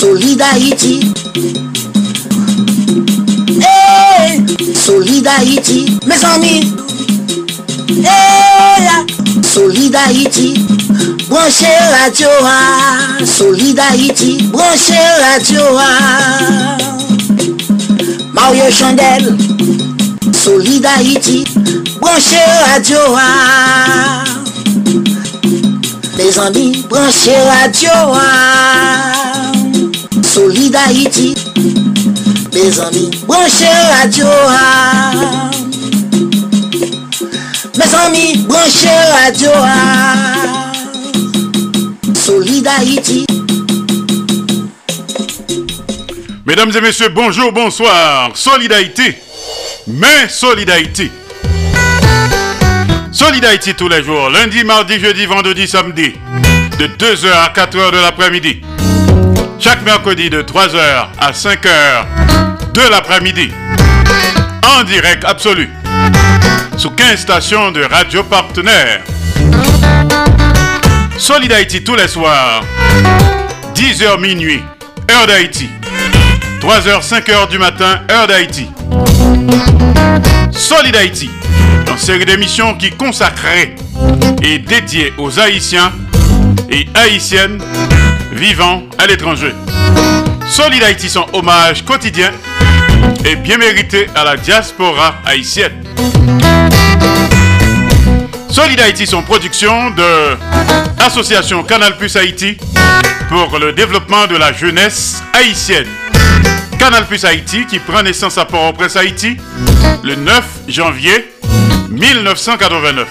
Solidarity hey, Solidarity Mes ami hey, Solidarity Branche radio a. Solidarity Branche radio a. Mario Chandel. Solidarity Branche radio a. Mes ami Branche radio a. Solid Haïti, mes amis, branchez radio. ah. Mes amis, branchez radio. ah. Solid Haïti. Mesdames et messieurs, bonjour, bonsoir. Solidarité. Mais Solidarité. Solidarité tous les jours. Lundi, mardi, jeudi, vendredi, samedi. De 2h à 4h de l'après-midi. Chaque mercredi de 3h à 5h de l'après-midi. En direct absolu. Sous 15 stations de radio partenaires. Solidarité tous les soirs. 10h minuit. Heure d'Haïti. 3h, 5h du matin, heure d'Haïti. Solid Haïti, une série d'émissions qui consacrée et dédiée aux Haïtiens et Haïtiennes vivant à l'étranger. Solid Haïti, son hommage quotidien et bien mérité à la diaspora haïtienne. Solid Haïti, son production de l'association Canal Plus Haïti pour le développement de la jeunesse haïtienne. Canal Plus Haïti qui prend naissance à Port-au-Prince Haïti le 9 janvier 1989.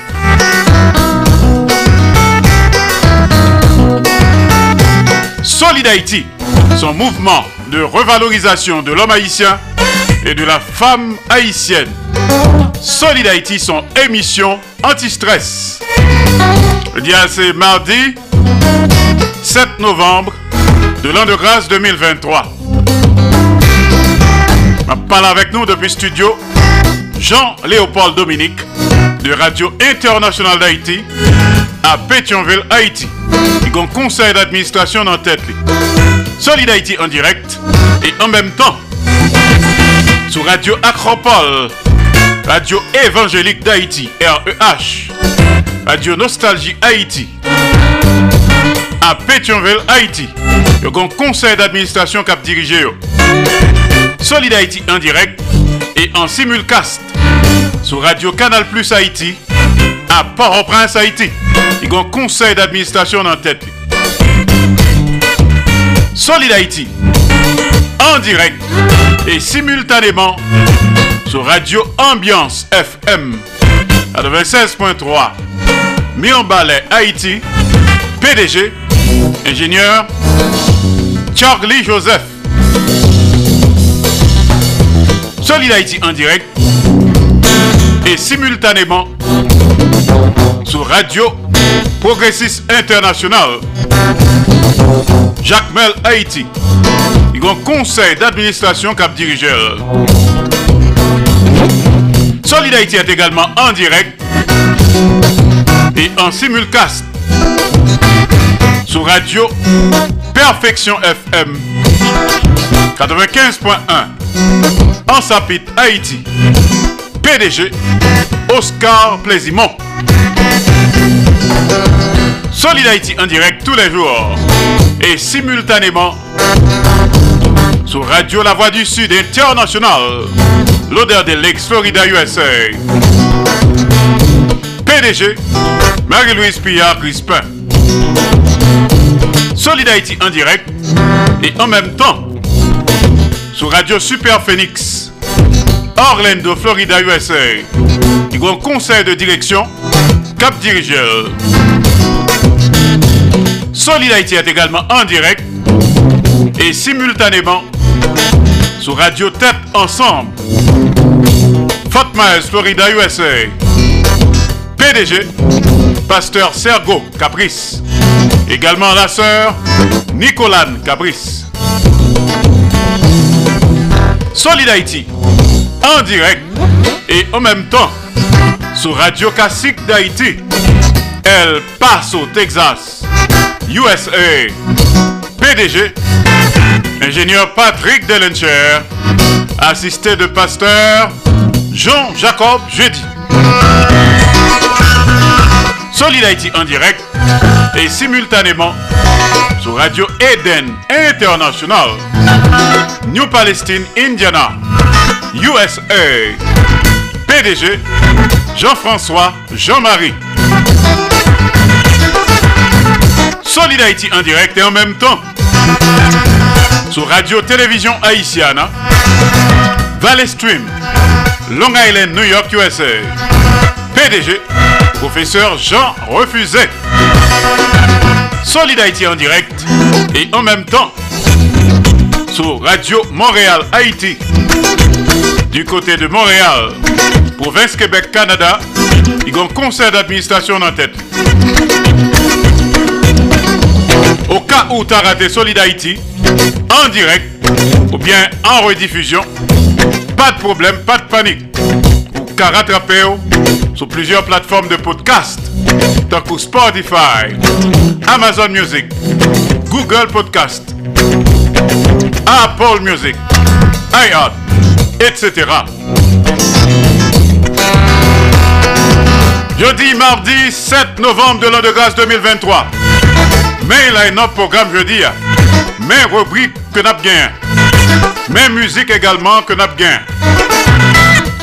Solid Haïti, son mouvement de revalorisation de l'homme haïtien et de la femme haïtienne. Solid Haïti, son émission anti-stress. Le c'est mardi 7 novembre de l'an de grâce 2023. On parle avec nous depuis studio Jean-Léopold Dominique de Radio Internationale d'Haïti à Pétionville, Haïti. Il y a un conseil d'administration en tête. Solid Haïti en direct et en même temps sur Radio Acropole, Radio Évangélique d'Haïti, REH, Radio Nostalgie Haïti à Pétionville, Haïti. Il y a un conseil d'administration qui a dirigé. Solid Haïti en direct et en simulcast sur Radio Canal Plus Haïti à Port-au-Prince, Haïti. Il y a un conseil d'administration en tête. Solid Haïti en direct et simultanément sur Radio Ambiance FM 96.3 Mirbalet Haïti PDG ingénieur Charlie Joseph Solid Haïti en direct et simultanément sur Radio Progressiste International Jacques Mel Haïti. Il y conseil d'administration cap dirigeur. Solid Haïti est également en direct et en simulcast sur Radio Perfection FM 95.1 en Sapit Haïti. PDG Oscar Plaisimont. Solid Haïti en direct tous les jours et simultanément sur Radio La Voix du Sud International, l'odeur de l'ex Florida USA. PDG, Marie-Louise Pillard Crispin. Solid Haïti en direct et en même temps sur Radio Super Phoenix, Orlando, Florida, USA. Du grand conseil de direction, Cap Dirigeur. Solid est également en direct et simultanément sur Radio Tête Ensemble. Fort Myers, Florida, USA. PDG, Pasteur Sergo Caprice. Également la sœur Nicolane Caprice. Solid Haïti, en direct et en même temps sur Radio Classique d'Haïti. El Paso, Texas, USA. PDG, ingénieur Patrick Delencher, assisté de pasteur Jean-Jacob Jeudi. Solid Haïti en direct et simultanément sur Radio Eden International, New Palestine, Indiana, USA. PDG Jean-François Jean-Marie. Solid Haïti en direct et en même temps. Sur Radio Télévision Haïtiana, Valley Stream, Long Island, New York, USA. PDG Professeur Jean Refusé. Solid Haïti en direct et en même temps. Sur Radio Montréal Haïti. Du côté de Montréal, province Québec Canada, il y a un conseil d'administration en tête. Au cas où tu as raté Solid Haïti en direct ou bien en rediffusion, pas de problème, pas de panique. Ou qu'à rattraper sur plusieurs plateformes de podcast, tant que Spotify, Amazon Music, Google Podcast, Apple Music, iHeart, etc. Jeudi, mardi 7 novembre de l'an de grâce 2023. Mais notre programme jeudi, mais rubrique que n'a bien. Mais musique également que n'a bien.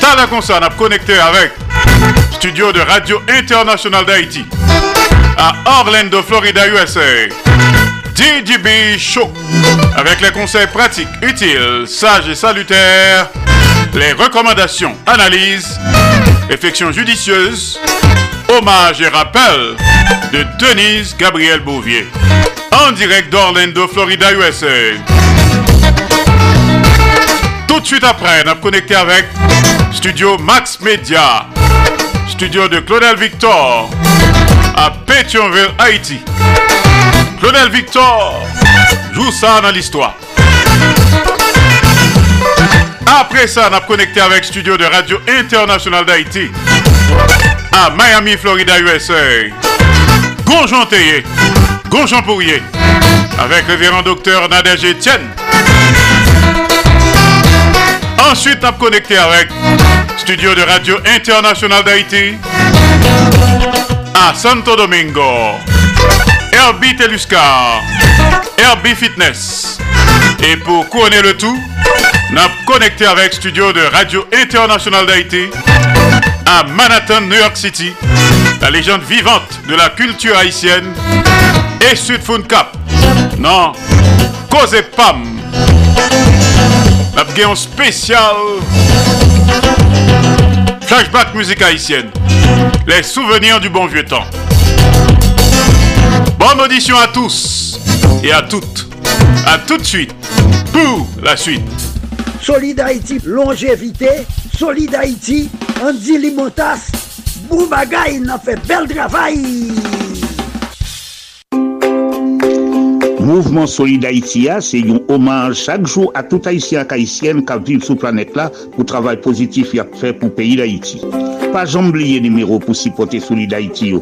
T'as la n'a connecté avec studio de Radio International d'Haïti à Orlando, Florida, USA. DJB Show avec les conseils pratiques, utiles, sages et salutaires, les recommandations, analyses, réflexions judicieuses, hommages et rappels de Denise Gabriel Bouvier en direct d'Orlando, Florida, USA. Tout de suite après, on a connecté avec Studio Max Media, studio de Claudel Victor à Pétionville, Haïti. Claudel Victor joue ça dans l'histoire. Après ça, on a connecté avec studio de Radio International d'Haïti à Miami, Florida, USA. Gonjon Théier, Gonjon Pourrier, avec le révérend docteur Nadège Etienne. Ensuite, on connecté avec studio de Radio International d'Haïti à Santo Domingo. Herbie Teluscar, Herbie Fitness. Et pour couronner le tout, on a connecté avec studio de Radio International d'Haïti à Manhattan, New York City, la légende vivante de la culture haïtienne et Sud Cap. Non, cause Pam. La spécial Flashback musique haïtienne. Les souvenirs du bon vieux temps. Bonne audition à tous et à toutes. À tout de suite pour la suite. Solid Haïti, longévité. Solid Haïti, Andy Limotas, bou bagay nan fe bel travay. Mouvement Solid Haïti a, se yon omaj chak jou a tout Haïtien ak Haïtienne kap viv sou planet la pou travay pozitif yap fe pou peyi d'Haïti. Pa jambliye nimerou pou sipote Solid Haïti yo.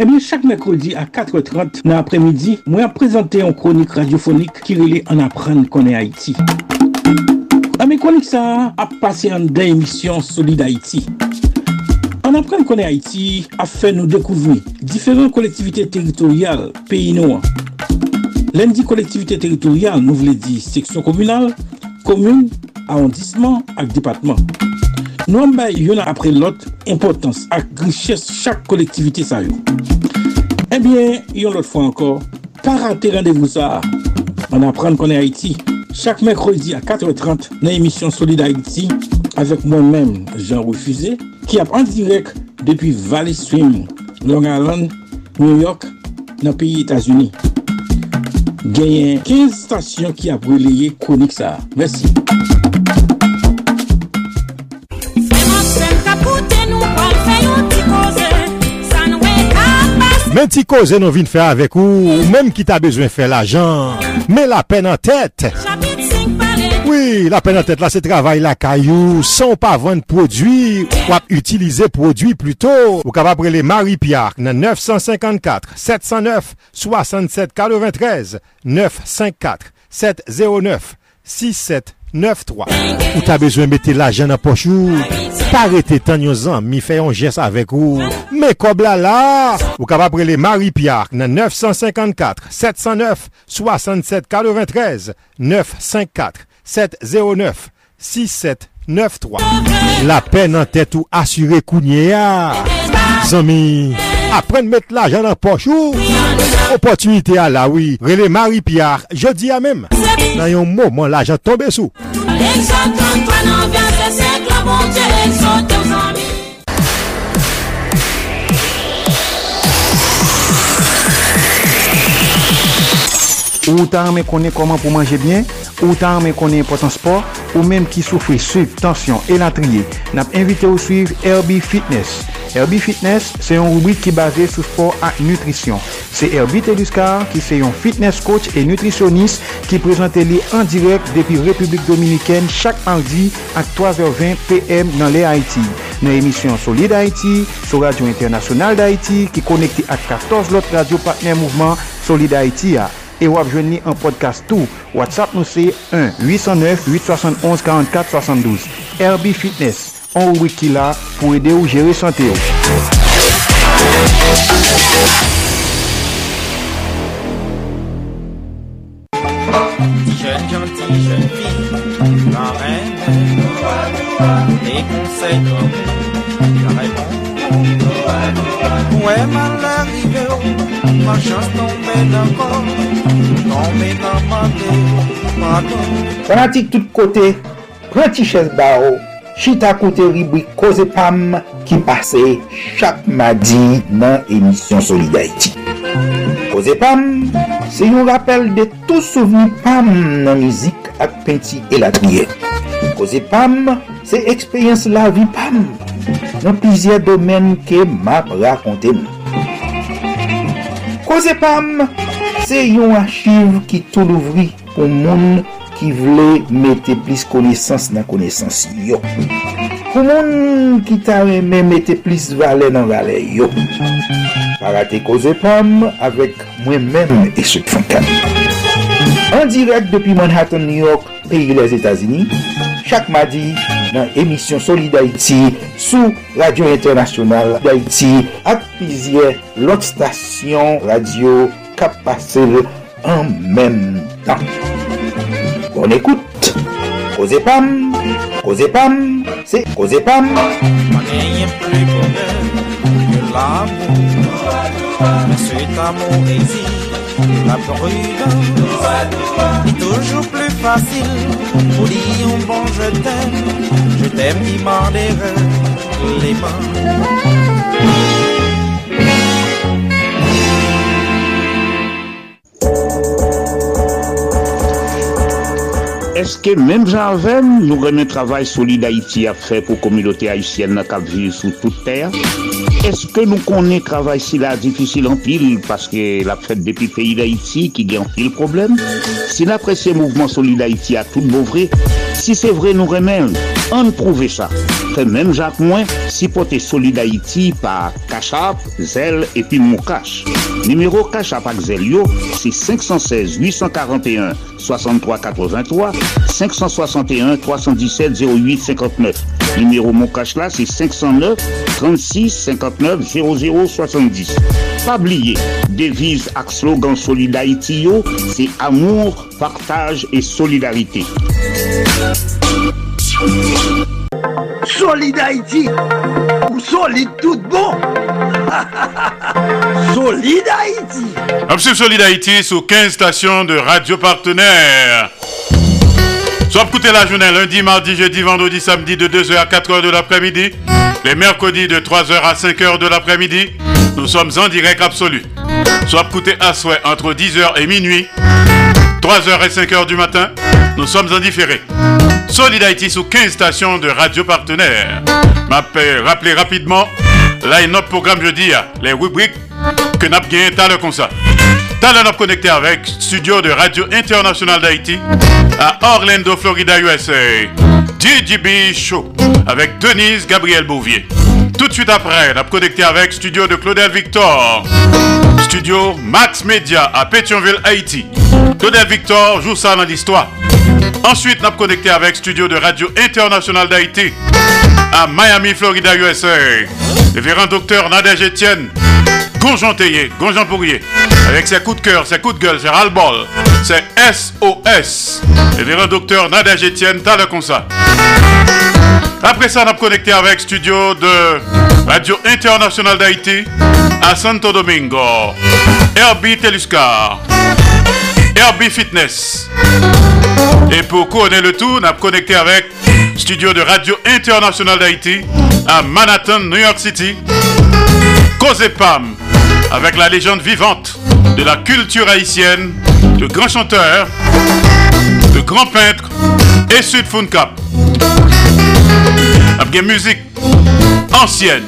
Eh bien, chaque mercredi à 4h30 dans l'après-midi, moi présenté une chronique radiophonique qui relie en apprendre qu'on est Haïti. A mes chroniques ça a passé en deux émissions Solid Haïti. En apprendre qu'on est Haïti a fait nous découvrir différentes collectivités territoriales pays noirs. Lundi collectivité territoriale, nous voulons dire section communale, commune, arrondissement et département. Nous avons yon après l'autre importance et richesse chaque collectivité ça. Eh bien, yon l'autre fois encore, pas rater rendez-vous ça. On apprend qu'on est Haïti. Chaque mercredi à 4h30 dans l'émission Solid Haïti avec moi-même, Jean Refusé, qui est en direct depuis Valley Stream, Long Island, New York, dans le pays États-Unis. Gagné 15 stations qui a relayé chronique. Merci. Men ti koze nou vin fè avèk ou, mèm ki ta bezwen fè l'ajan, men la pen an tèt. Oui, la pen an tèt la se travay la kayou, son pa vèn prodwi, wap utilize prodwi pluto. Ou kapap prele Marie-Pierre nan 954-709-6743, 954-709-6743. 9-3. Ou ta bezwen mette la jen nan. Parete tan yon zan, mi fè yon jes avèk ou. Me kob la la. Ou kap aprele Marie Pierre nan 954-709-6743. 954-709-6793. La pen nan tèt ou asyre kounye ya. Zami. Apprendre à mettre l'argent dans le poche Opportunité à la oui. Relais Marie-Pierre, jeudi à même. Dans un moment, l'argent tombe sous. Ou tan men konen koman pou manje byen, ou tan men konen impotant sport, ou menm ki soufri sub, tensyon, elatriye, nap invite ou suiv Herbie Fitness. Herbie Fitness, se yon rubrik ki base sou sport ak nutrisyon. Se Herbie Teluscar, ki se yon fitness coach e nutrisyonist, ki prezante li an direk depi Republik Dominiken chak mardi ak 3h20 pm nan le Haiti. Nan emisyon Solid Haiti, sou Radio Internasyonal d'Haiti, ki konekte ak 14 lot radio partner mouvment Solid Haiti a. E wap jwen ni an podcast tou. WhatsApp nou se 1-809-871-4472. Herbie Fitness. an wik ki la pou ede ou jere sante yo. Jen janti, jen fi, la ren, le konsey kon, la repon. Mwen man la rive yo, man chans tombe nan kon, tombe nan mante, mante. Fanatik tout kote, prenti ches ba yo, chita koute ribwi Koze Pam ki pase chak madi nan emisyon Solidarity. Koze Pam, se yon rappel de tou souveni Pam nan mizik ak penti elatriye. Koze Pam, se ekspeyens la vi Pam nan plizye domen ke map rakonte nou. Koze Pam, se yon achiv ki tou louvri pou moun ki vle mette plis konesans nan konesans yo. Pou moun ki ta reme mette plis vale nan vale yo. Parate koze pam avek mwen men eswek fankan. An direk depi Manhattan, New York, peyi les Etasini, chak madi nan emisyon Soli d'Haïti sou Radio Internasyonal d'Haïti ak pizye lot stasyon radio kap pase an mèm tan. Bon écoute, Koze Pam, Koze Pam, c'est Koze Pam. Mais cet amour la prudence. Toujours plus facile pour dire bon je t'aime. Je t'aime qui m'en les mains. Eske menm jan avem nou remen travay solide Haiti a fe pou komilote Haitienne na kap vive sou tout ter? Eske nou konen travay si la difisil an pil paske la fet depi peyi d'Haiti ki gen pil problem? Si la presye mouvment solide Haiti a tout bouvre, si se vre nou remen, an prouve sa. Menm jak mwen, si pote solide Haiti pa Kachap, Zel epi Moukache. Numero Kachap ak Zel yo, si 516 841 6383 561 317 08 59. Numéro mon cash là, c'est 509 36 59 00 70. Pas oublier, devise ak slogan Solid Haïti c'est amour, partage et solidarité. Solid Haïti, ou solide tout bon. Solid Haïti. Absolue Solid Haïti sous 15 stations de radio partenaires. Soit écouter la journée lundi, mardi, jeudi, vendredi, samedi de 2h à 4h de l'après-midi. Les mercredis de 3h à 5h de l'après-midi. Nous sommes en direct absolu. Soit écouter à souhait entre 10h et minuit. 3h et 5h du matin. Nous sommes en différé. Solid Haïti sous 15 stations de radio partenaires. Rappelez rapidement. Là, notre programme jeudi, les rubriques que nous avons gagné tout comme ça. Talent connecté avec studio de Radio Internationale d'Haïti à Orlando, Florida, USA. DJB Show avec Denise Gabriel Bouvier. Tout de suite après, a connecté avec studio de Claudel Victor. Studio Max Media à Pétionville, Haïti. Claudel Victor joue ça dans l'histoire. Ensuite, a connecté avec studio de Radio Internationale d'Haïti à Miami, Florida, USA. Révérend docteur Nadège Etienne Gonjon Théier, avec ses coups de cœur, ses coups de gueule, ses ras-le-bol, c'est SOS. Révérend docteur Nadège Etienne, t'as le ça. Après ça, a connecté avec studio de Radio Internationale d'Haïti à Santo Domingo. RB Teluscar. RB Fitness. Et pour couronner le tout, on a connecté avec studio de Radio Internationale d'Haïti à Manhattan, New York City. Pam avec la légende vivante de la culture haïtienne, de grands chanteurs, de grands peintres et Sud Cap. Avec musique ancienne,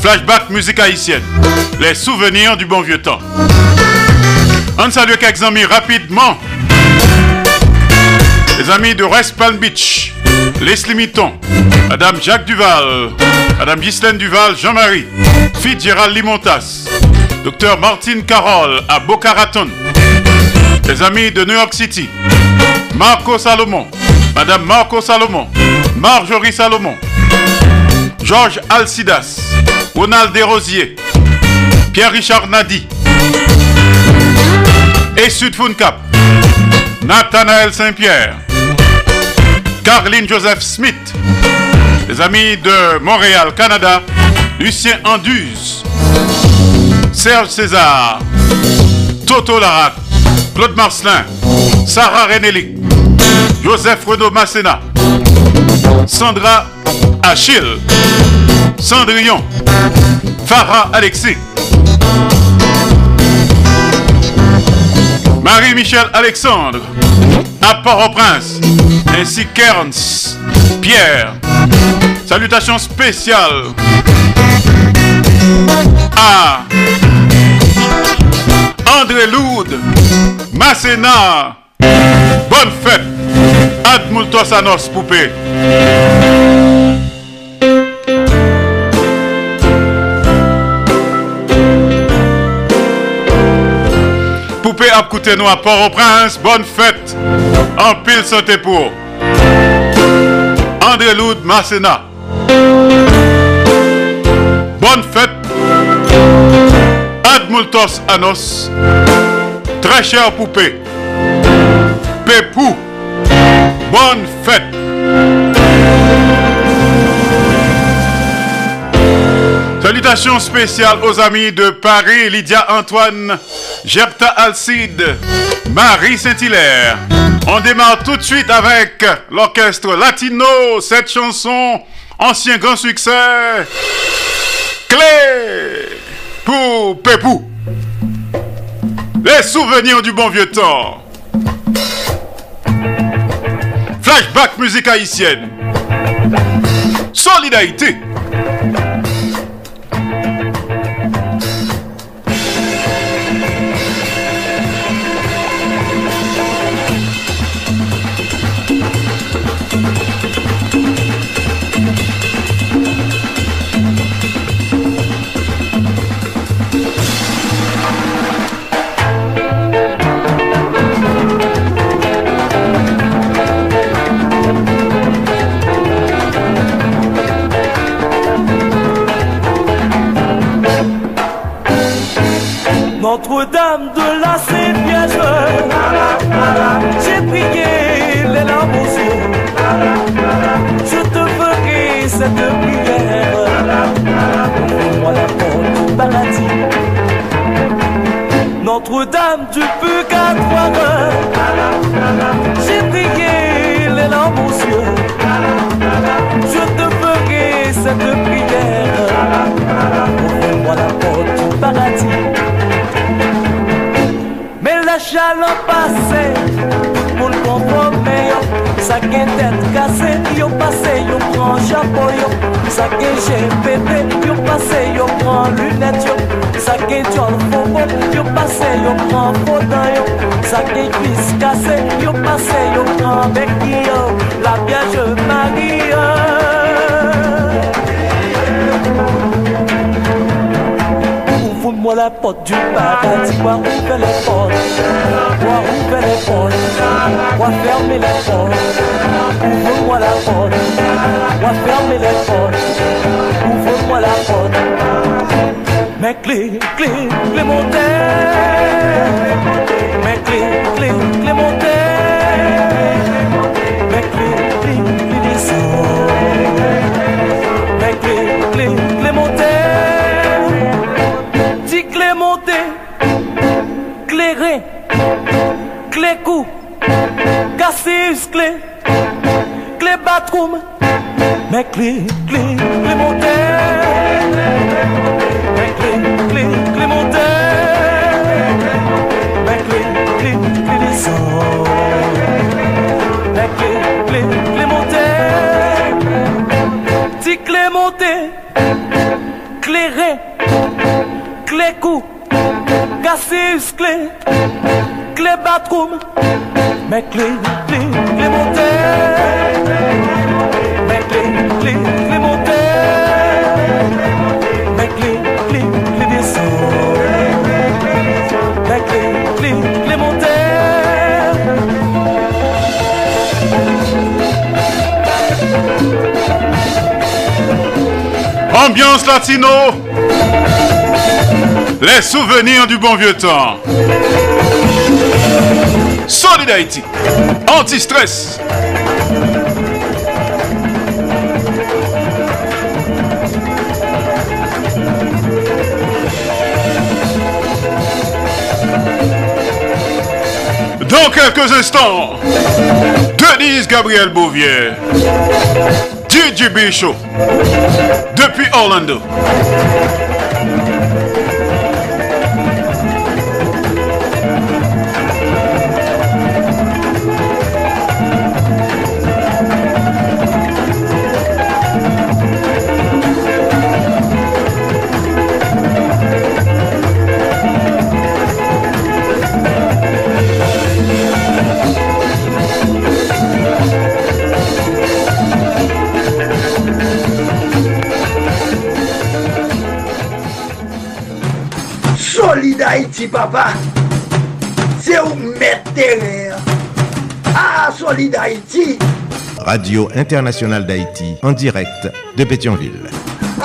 flashback musique haïtienne, les souvenirs du bon vieux temps. On salue quelques amis rapidement. Les amis de West Palm Beach, Leslie Mitton, Madame Jacques Duval, Madame Ghislaine Duval, Jean-Marie, Fille Gérald Limontas, Docteur Martine Carole à Boca Raton, les amis de New York City, Marco Salomon, Madame Marco Salomon, Marjorie Salomon, Georges Alcidas, Ronald Desrosiers, Pierre-Richard Nadi, et Sud Cap, Nathanaël Saint-Pierre, Carline Joseph Smith, les amis de Montréal, Canada, Lucien Anduze, Serge César, Toto Larac, Claude Marcelin, Sarah Renelli, Joseph Renaud Masséna, Sandra Achille, Cendrillon, Farah Alexis, Marie-Michel Alexandre, à Port-au-Prince, ainsi qu'Ernst, Pierre. Salutations spéciales à André Loud, Masséna. Bonne fête. Admultos à nos poupées. Poupée à coûté nous à Port-au-Prince. Bonne fête. En pile santé pour. André Loud Masséna. Bonne fête. Admultos Anos. Très cher poupée. Pépou. Bonne fête. Salutations spéciales aux amis de Paris, Lydia Antoine, Gerta Alcide, Marie Saint-Hilaire. On démarre tout de suite avec l'orchestre latino, cette chanson, ancien grand succès, Clé pour Pépou. Les souvenirs du bon vieux temps. Flashback musique haïtienne. Solidarité. Notre-Dame de la Saint-Piège, j'ai prié les larmes aux yeux. Je te ferai cette prière. Ouvre-moi la porte paradis. Notre-Dame du purgatoire, j'ai prié les larmes aux yeux. Je te ferai cette prière. deja lan pase Moun konpome yo. Sa gen tet kase Yo pase yo pran japon yo. Sa gen jepete Yo pase yo pran lunet yo. Sa gen tjol fobo Yo pase yo pran fodan yo. Sa gen kuis kase Yo pase yo pran beki yo. La biaje mari yo. Ouvre-moi la porte du paradis, moi ouvre les portes, moi ouvre les portes, moi fermer les portes, ouvre-moi la porte, moi fermer les portes, ouvre-moi la porte. Mes clés, clés, clés montées, mes clés, clés, clés montées, mes clés, clés, clés descendent, clairé, clé cou, cassé clé, clé batroum, mes clés, clés, clé monté, mes clés, clés, clé monté, clé descend, mes clés, clés, clé monté, clé monté, clairé clé cou, cassis clé, clé batroum, clés, clés, clés descendent, mes clés, clés, clés montées. Ambiance latino. Les souvenirs du bon vieux temps. Solid Haïti. Anti-stress. Dans quelques instants, Denise Gabriel Bouvier, DJ Bichot, depuis Orlando. Haïti, papa. C'est où mettre terre. Ah, Solid Haïti. Radio Internationale d'Haïti, en direct de Pétionville.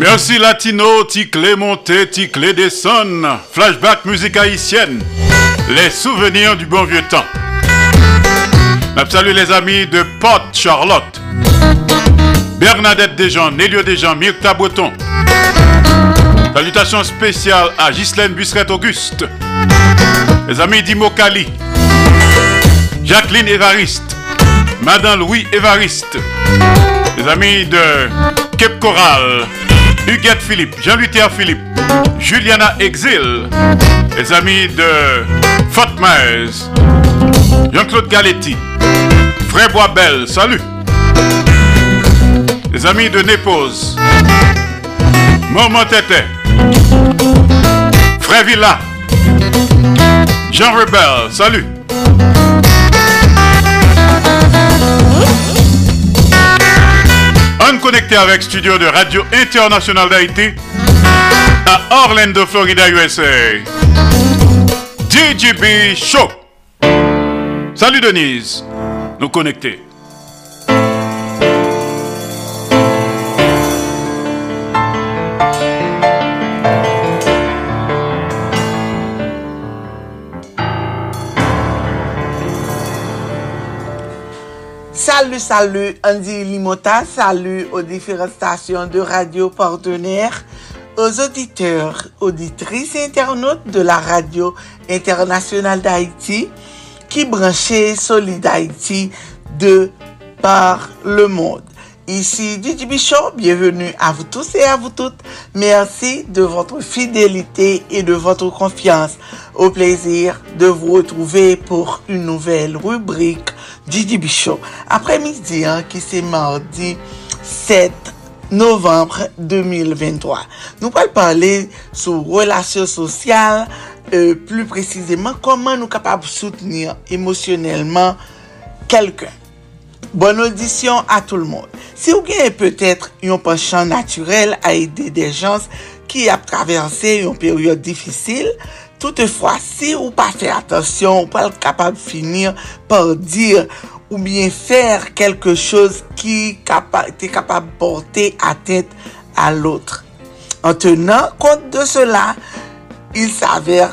Merci Latino, Ticlé monté, Ticlé descend. Flashback musique haïtienne. Les souvenirs du bon vieux temps. Je salue les amis de Porte Charlotte. Bernadette Desjans, Nélio Desjans, Myrta Breton. Salutations spéciales à Ghislaine Busseret Auguste. Les amis d'Imo Kali. Jacqueline Évariste. Madame Louis Évariste. Les amis de Cape Coral. Huguette Philippe, Jean-Luther Philippe, Juliana Exil, les amis de Fatmaez, Jean-Claude Galetti. Frère Boisbel, salut. Les amis de Népose. Maman Tété. Villa. Jean Rebel, salut. On connecté avec studio de Radio Internationale d'Haïti à Orlando, Florida, USA. DJB Show. Salut Denise. Nous connecter. Salut, salut, Andy Limota, salut aux différentes stations de radio partenaires, aux auditeurs, auditrices et internautes de la radio internationale d'Haïti qui branchait Solid Haïti de par le monde. Ici Didi Bichon, bienvenue à vous tous et à vous toutes. Merci de votre fidélité et de votre confiance. Au plaisir de vous retrouver pour une nouvelle rubrique Didi Bichon. Après-midi, hein, qui c'est mardi 7 novembre 2023. Nous allons parler sur relations sociales, euh, plus précisément comment nous sommes capables de soutenir émotionnellement quelqu'un. Bonne audition à tout le monde. Si vous avez peut-être un penchant naturel à aider des gens qui ont traversé une période difficile, toutefois, si vous pas fait attention, vous pas capable de finir par dire ou bien faire quelque chose qui est capable de porter atteinte à l'autre. En tenant compte de cela, il s'avère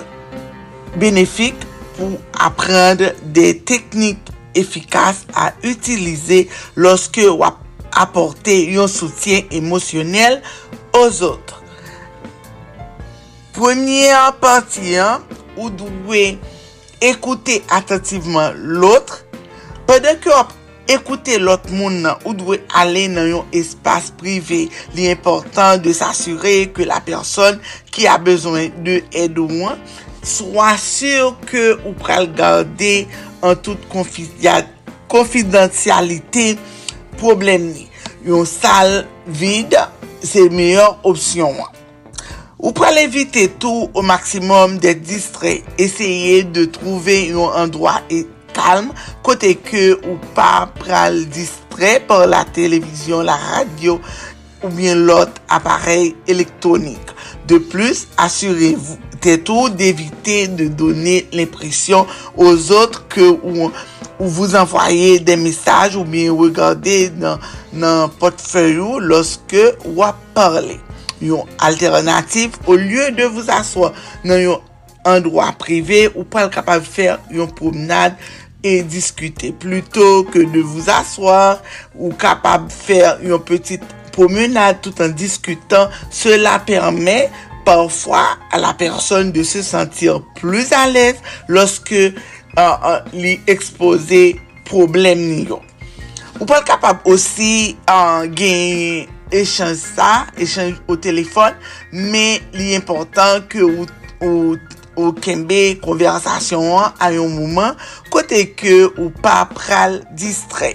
bénéfique pour efikas a utilize loske wap aporte yon soutyen emosyonel oz otre. Premye an pati an, ou dwe ekoute atentiveman lotre. Pwede ki wap ekoute lot moun nan, ou dwe ale nan yon espase prive. Li important de s'asyre ke la person ki a bezwen de edouman, Soa sur ke ou pral gade an tout konfidansyalite problem ni. Yon sal vide, se meyon opsyon wan. Ou pral evite tou ou maksimum de distre. Eseye de trouve yon andwa e kalm kote ke ou pa pral distre por la televizyon, la radyo ou bien lot aparel elektronik. De plus, asurez-vous assurez-vous tout d'éviter de donner l'impression aux autres que ou, vous envoyez des messages ou bien regardez dans, dans portefeuille lorsque vous parlez. Une alternative, au lieu de vous asseoir dans un endroit privé ou pas capable de faire une promenade et discuter plutôt que de vous asseoir ou capable de faire une petite promenade tout en discutant. Cela permet parfois à la personne de se sentir plus à l'aise lorsque euh, euh, lui exposer problème ni yo. Ou pas capable aussi euh, gagner échange ça, échange au téléphone, mais l'important que ou, ou, ou kembe konversasyon an a yon mouman kote ke ou pa pral distre.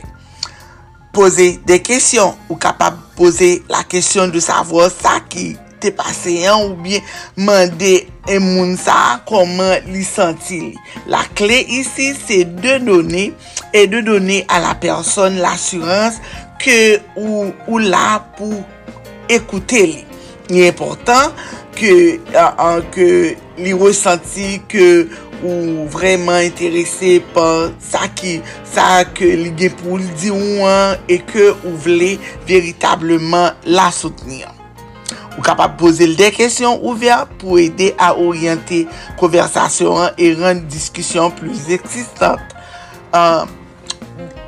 Pose de kesyon, ou kapab pose la kesyon de savo sa ki te pase an ou bien mande e moun sa koman li senti li. La kle isi se de doni e de doni a la person l'assurance ke ou, ou la pou ekoute li. Ni important ke, an, ke li resenti ke ou vreman interese pa sa ki sa ke li gen pou li di ou an e ke ou vle veritableman la soutenir. Ou kapap pose l de kesyon ouver pou ede a oryante konversasyon e ren diskusyon plus eksistante. Um, euh,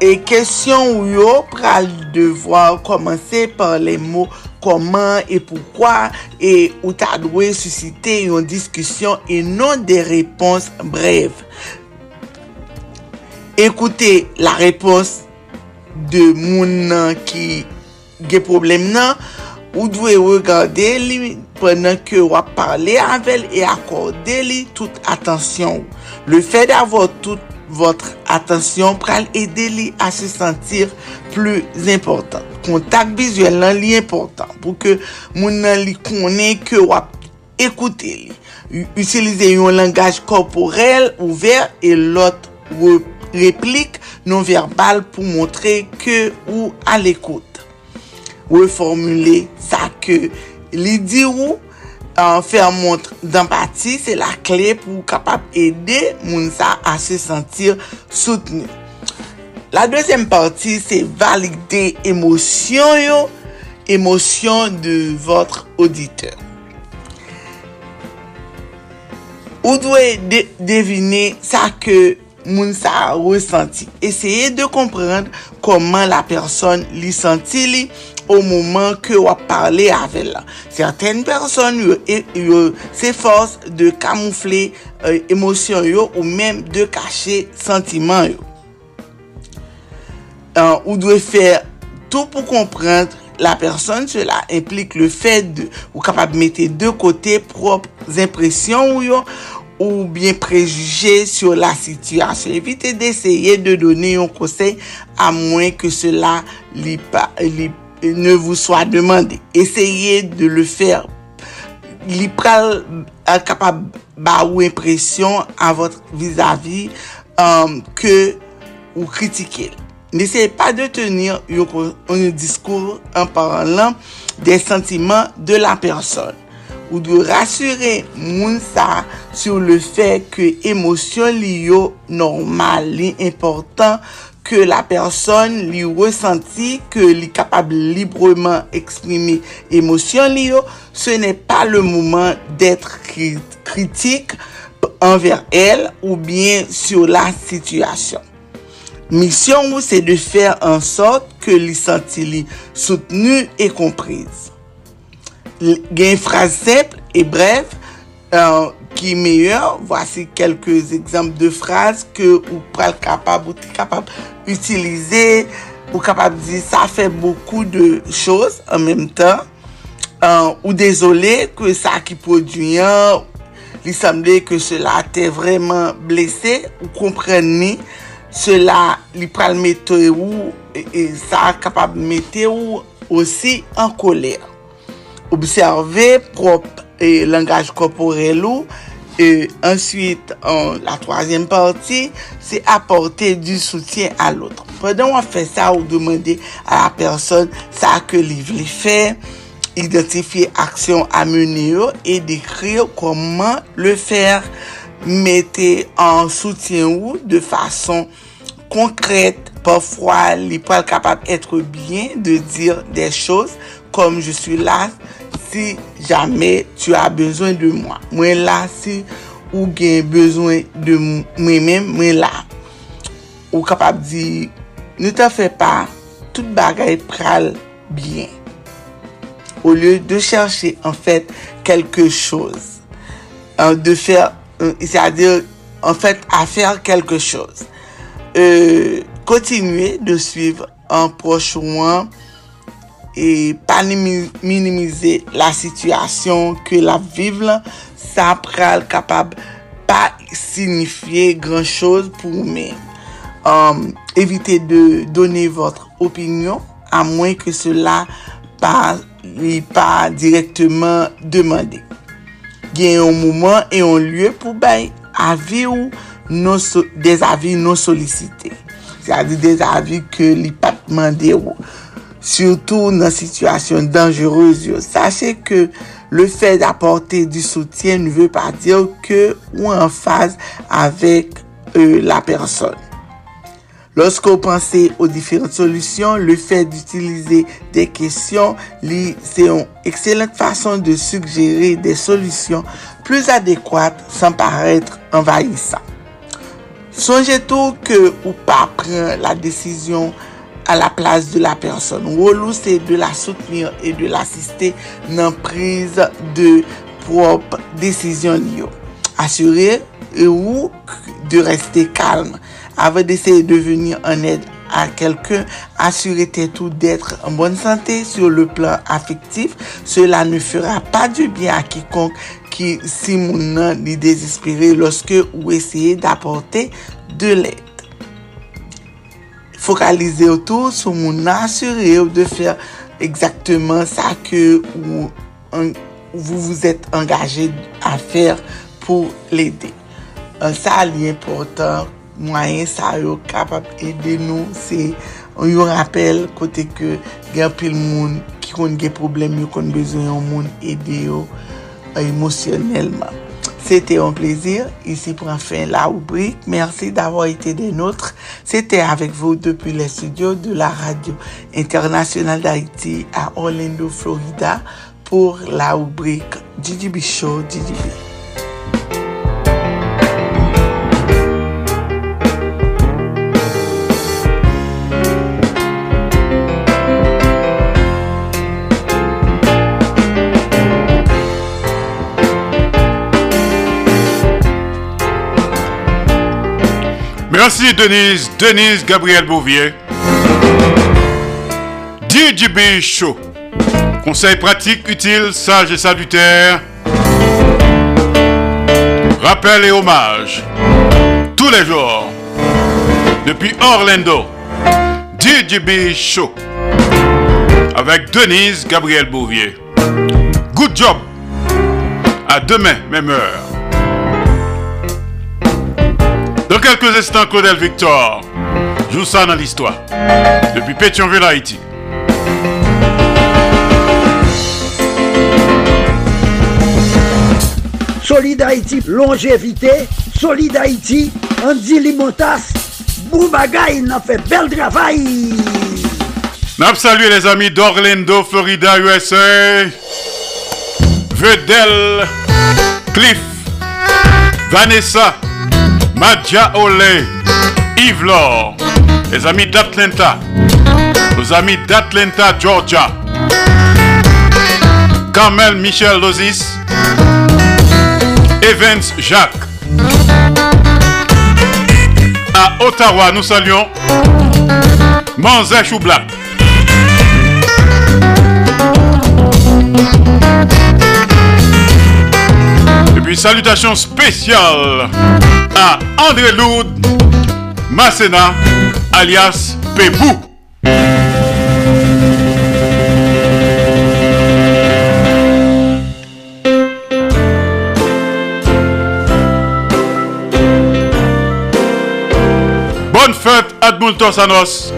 e kesyon ou yo pral devwa komanse par le mou koman e poukwa e ou ta dwe susite yon diskusyon e non de repons brev. Ekoute la repons de moun nan ki ge problem nan. Ou dwe regade li penan ke wap pale anvel e akorde li tout atensyon. Le fe d'avor tout votre atensyon pral ede li a se sentir plus important. Kontak vizuel nan li important pou ke moun nan li konen ke wap ekoute li. Utilize yon langaj korporel ouver e lot replik non verbal pou montre ke ou al ekoute. reformule sa ke li di ou uh, fèr montre d'empati, se la kle pou kapap ede moun sa a se sentir soutenu. La dwezem parti se valide emosyon yo, emosyon de votre auditeur. Ou dwe de, devine sa ke moun sa resenti. Eseye de komprende koman la person li senti li au moment que vous parlez avec. Certaines personnes s'efforcent de camoufler euh, émotion ou même de cacher sentiment. Euh, vous devez faire tout pour comprendre la personne. Cela implique le fait de vous capable de mettre de côté propres impressions ou bien préjugés sur la situation. Évitez d'essayer de donner un conseil à moins que cela li ne vous soit demandé. Essayez de le faire. Li pral euh, capable ba ou impression à votre vis-à-vis um, que vous critiquez. N'essayez pas de tenir un discours en parlant des sentiments de la personne. Ou de rassurer Mounsa sur le fait que émotion li yo normal, li important ke la person li resenti, ke li kapab libreman eksprime emosyon li yo, se ne pa le mouman detre kritik anver el ou bien sur la situasyon. Misyon ou se de fer an sot ke li senti li soutenu e kompriz. Gen frase seple e bref, euh, qui est meilleur, voici quelques exemples de phrases que vous pral capable, ou capable utiliser, ou capable de dire, ça fait beaucoup de choses en même temps. Euh, ou désolé que ça qui produit, il semblait que cela t'est vraiment blessé, ou comprenez, cela li pral mette ou, et, et ça capable mette ou aussi en colère. Observez propre et langage corporel ou, et ensuite, la troisième partie, c'est apporter du soutien à l'autre. Pendant on fait ça, ou demander à la personne ça que veut faire, identifier action à mener et décrire comment le faire. Mettez en soutien ou de façon concrète. Parfois, les pas capable d'être bien, de dire des choses comme je suis là si jamais tu as besoin de moi. Moi là, si ou gen besoin de moi même, moi là. Ou kapab di, ne te fè pa, tout bagay pral bien. Ou lieu de chercher en fait quelque chose. De faire, c'est-à-dire, en fait, à faire quelque chose. Euh, continuez de suivre un proche ou un e pa minimize la situasyon ke la vive lan, sa pral kapab pa signifiye gran chose pou men. Um, evite de donne votre opinyon, a mwen ke cela pa, pa direktman demande. Gen yon mouman e yon lye pou bay avi ou non so, des avi non solisite. Se avi des avi ke li pat mande ou. Surtout dans situation dangereuse. Sachez que le fait d'apporter du soutien ne veut pas dire que ou en phase avec euh, la personne. Lorsque vous pensez aux différentes solutions, le fait d'utiliser des questions, c'est une excellente façon de suggérer des solutions plus adéquates sans paraître envahissant. Songez tout que ou pas prendre la décision la place de la personne. Rôle c'est de la soutenir et de l'assister dans prise de propre décision. Assurer ou de rester calme avant d'essayer de venir en aide à quelqu'un, assurer tout d'être en bonne santé sur le plan affectif. Cela ne fera pas du bien à quiconque qui, si mon nom est désespéré lorsque vous essayez d'apporter de l'aide. fokalize ou tou sou moun asyre ou de fèr exactement sa ke ou en, vous vous êtes engagé a fèr pou l'ede. Sa li important, mwayen sa yo kapap ede nou, se yo rappel kote ke gen pil moun ki kon gen problem yo kon bezon yon moun ede yo emosyonelman. C'était un plaisir ici pour fin la rubrique. Merci d'avoir été des nôtres. C'était avec vous depuis les studios de la radio internationale d'Haïti à Orlando, Florida pour la rubrique DJB Show DJB. Merci Denise, Denise Gabriel Bouvier. DJB Show. Conseils pratiques, utiles, sages et salutaires. Rappel et hommage. Tous les jours. Depuis Orlando. DJB Show. Avec Denise Gabriel Bouvier. Good job. À demain, même heure. Dans quelques instants, Claudel Victor joue ça dans l'histoire. Depuis Pétionville, Haïti. Solid Haïti, longévité. Solid Haïti, Andy Limotas. Boubagaï, n'a fait bel travail. N'a salué les amis d'Orlando, Florida, USA. Vedel, Cliff, Vanessa. Madja Ole, Yves Laure, les amis d'Atlanta, nos amis d'Atlanta, Georgia, Carmel Michel Lozis, Evans Jacques. À Ottawa, nous saluons Manzé Choublac. Et puis salutations spéciales André Loud Masséna alias Pébou. Bonne fête à Sanos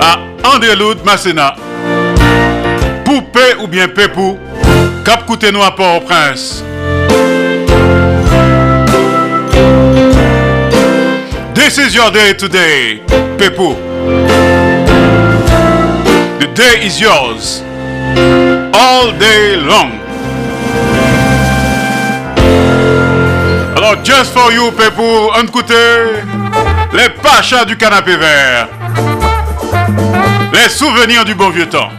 à André Loud Masséna. Poupée ou bien Pépou, Cap nous à Port-au-Prince. This is your day today, people. The day is yours all day long. Alors, just for you, people, écoutez les pachas du canapé vert, les souvenirs du bon vieux temps.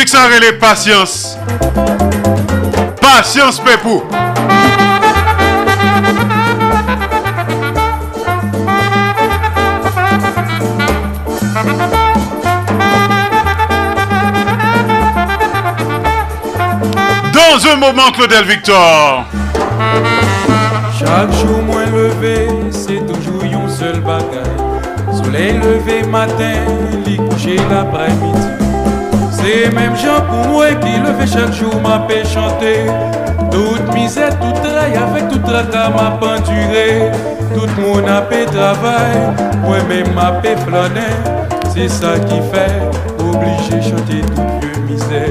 Musique ça les patience. Patience pépou. Dans un moment, Claudel Victor. Chaque jour moins levé, c'est toujours un seul bagage. Soleil levé matin, lit couché l'après-midi. C'est même gens pour moi qui le fait chaque jour m'a fait chanter. Toute misère, tout travail avec tout travail m'a penduré. Tout le monde a fait travail, moi-même m'a fait flâner. C'est ça qui fait obligé chanter toute vieux misère.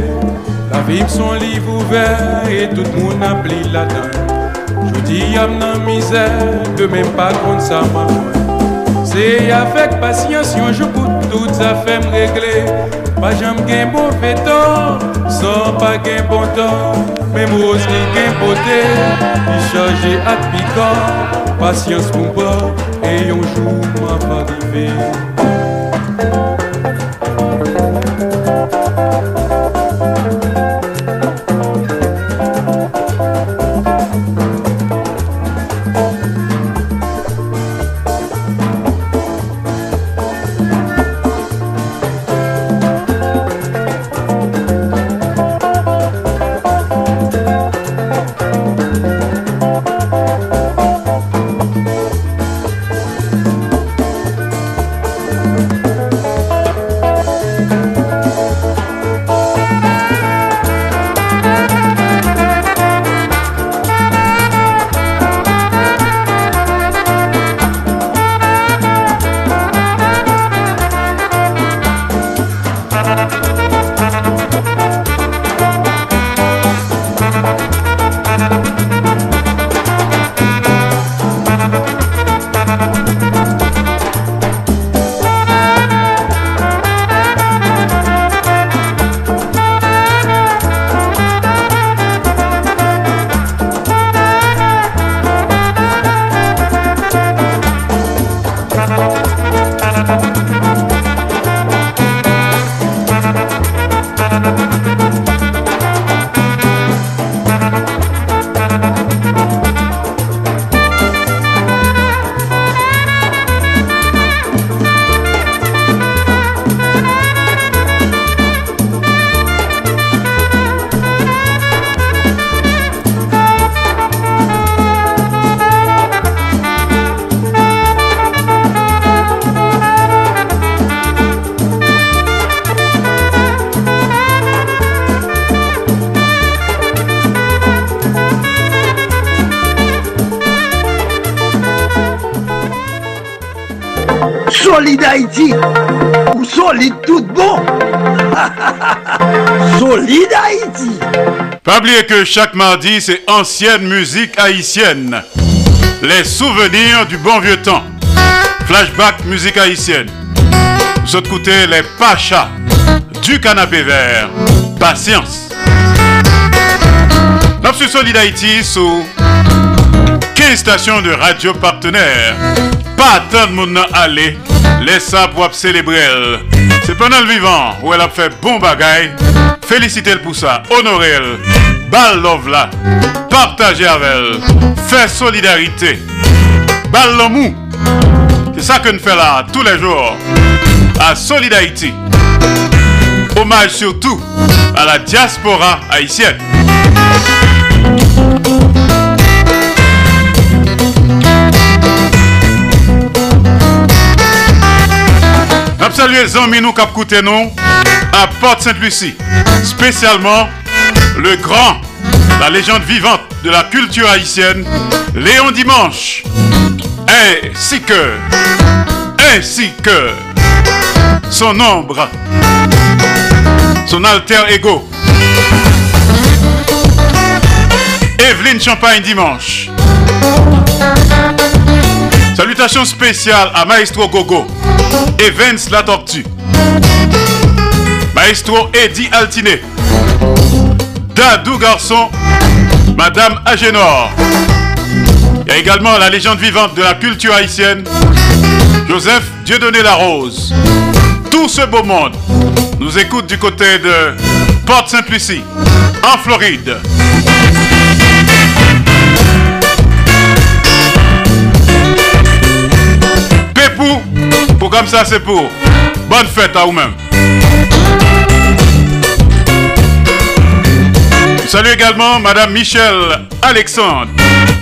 La vie son livre ouvert et tout monde a pris la dedans Je dis y'a misère, de même pas contre ça m'a C'est avec patience, un jour toutes ça fait me Pas jamais gain bon temps, sans pas gain bon temps. Même rose qui gain beauté, il chargé à piquant. Patience pour moi, et un jour m'a pas arrivé. Oublier que chaque mardi, c'est ancienne musique haïtienne. Les souvenirs du bon vieux temps. Flashback musique haïtienne. Vous écoutez les Pachas du canapé vert. Patience. Sommes Solid Haïti sous 15 stations de radio partenaires. Pas tant de monde aller. Laisse ça pour célébrer. C'est pendant le vivant où elle a fait bon bagaille. Félicitez le pour ça. Honorez elle. Bal love là. Partagez avec elle. Fait solidarité. Bal l'amour. C'est ça que nous faisons là tous les jours. À Solid Haïti. Hommage surtout à la diaspora haïtienne. Saluons les amis nous qui nous à Porte Sainte-Lucie. Spécialement le grand, la légende vivante de la culture haïtienne, Léon Dimanche. Ainsi que, ainsi que son ombre, son alter ego. Evelyne Champagne Dimanche. Salutations spéciales à Maestro Gogo Vince La Tortue. Maestro Eddie Altiné. Dadou Garçon, Madame Agénor. A également la légende vivante de la culture haïtienne, Joseph Dieudonné Larose. Tout ce beau monde nous écoute du côté de Porte-Sainte-Lucie, en Floride. Pépou, pour comme ça c'est pour. Bonne fête à vous-même. Salut également Madame Michel Alexandre,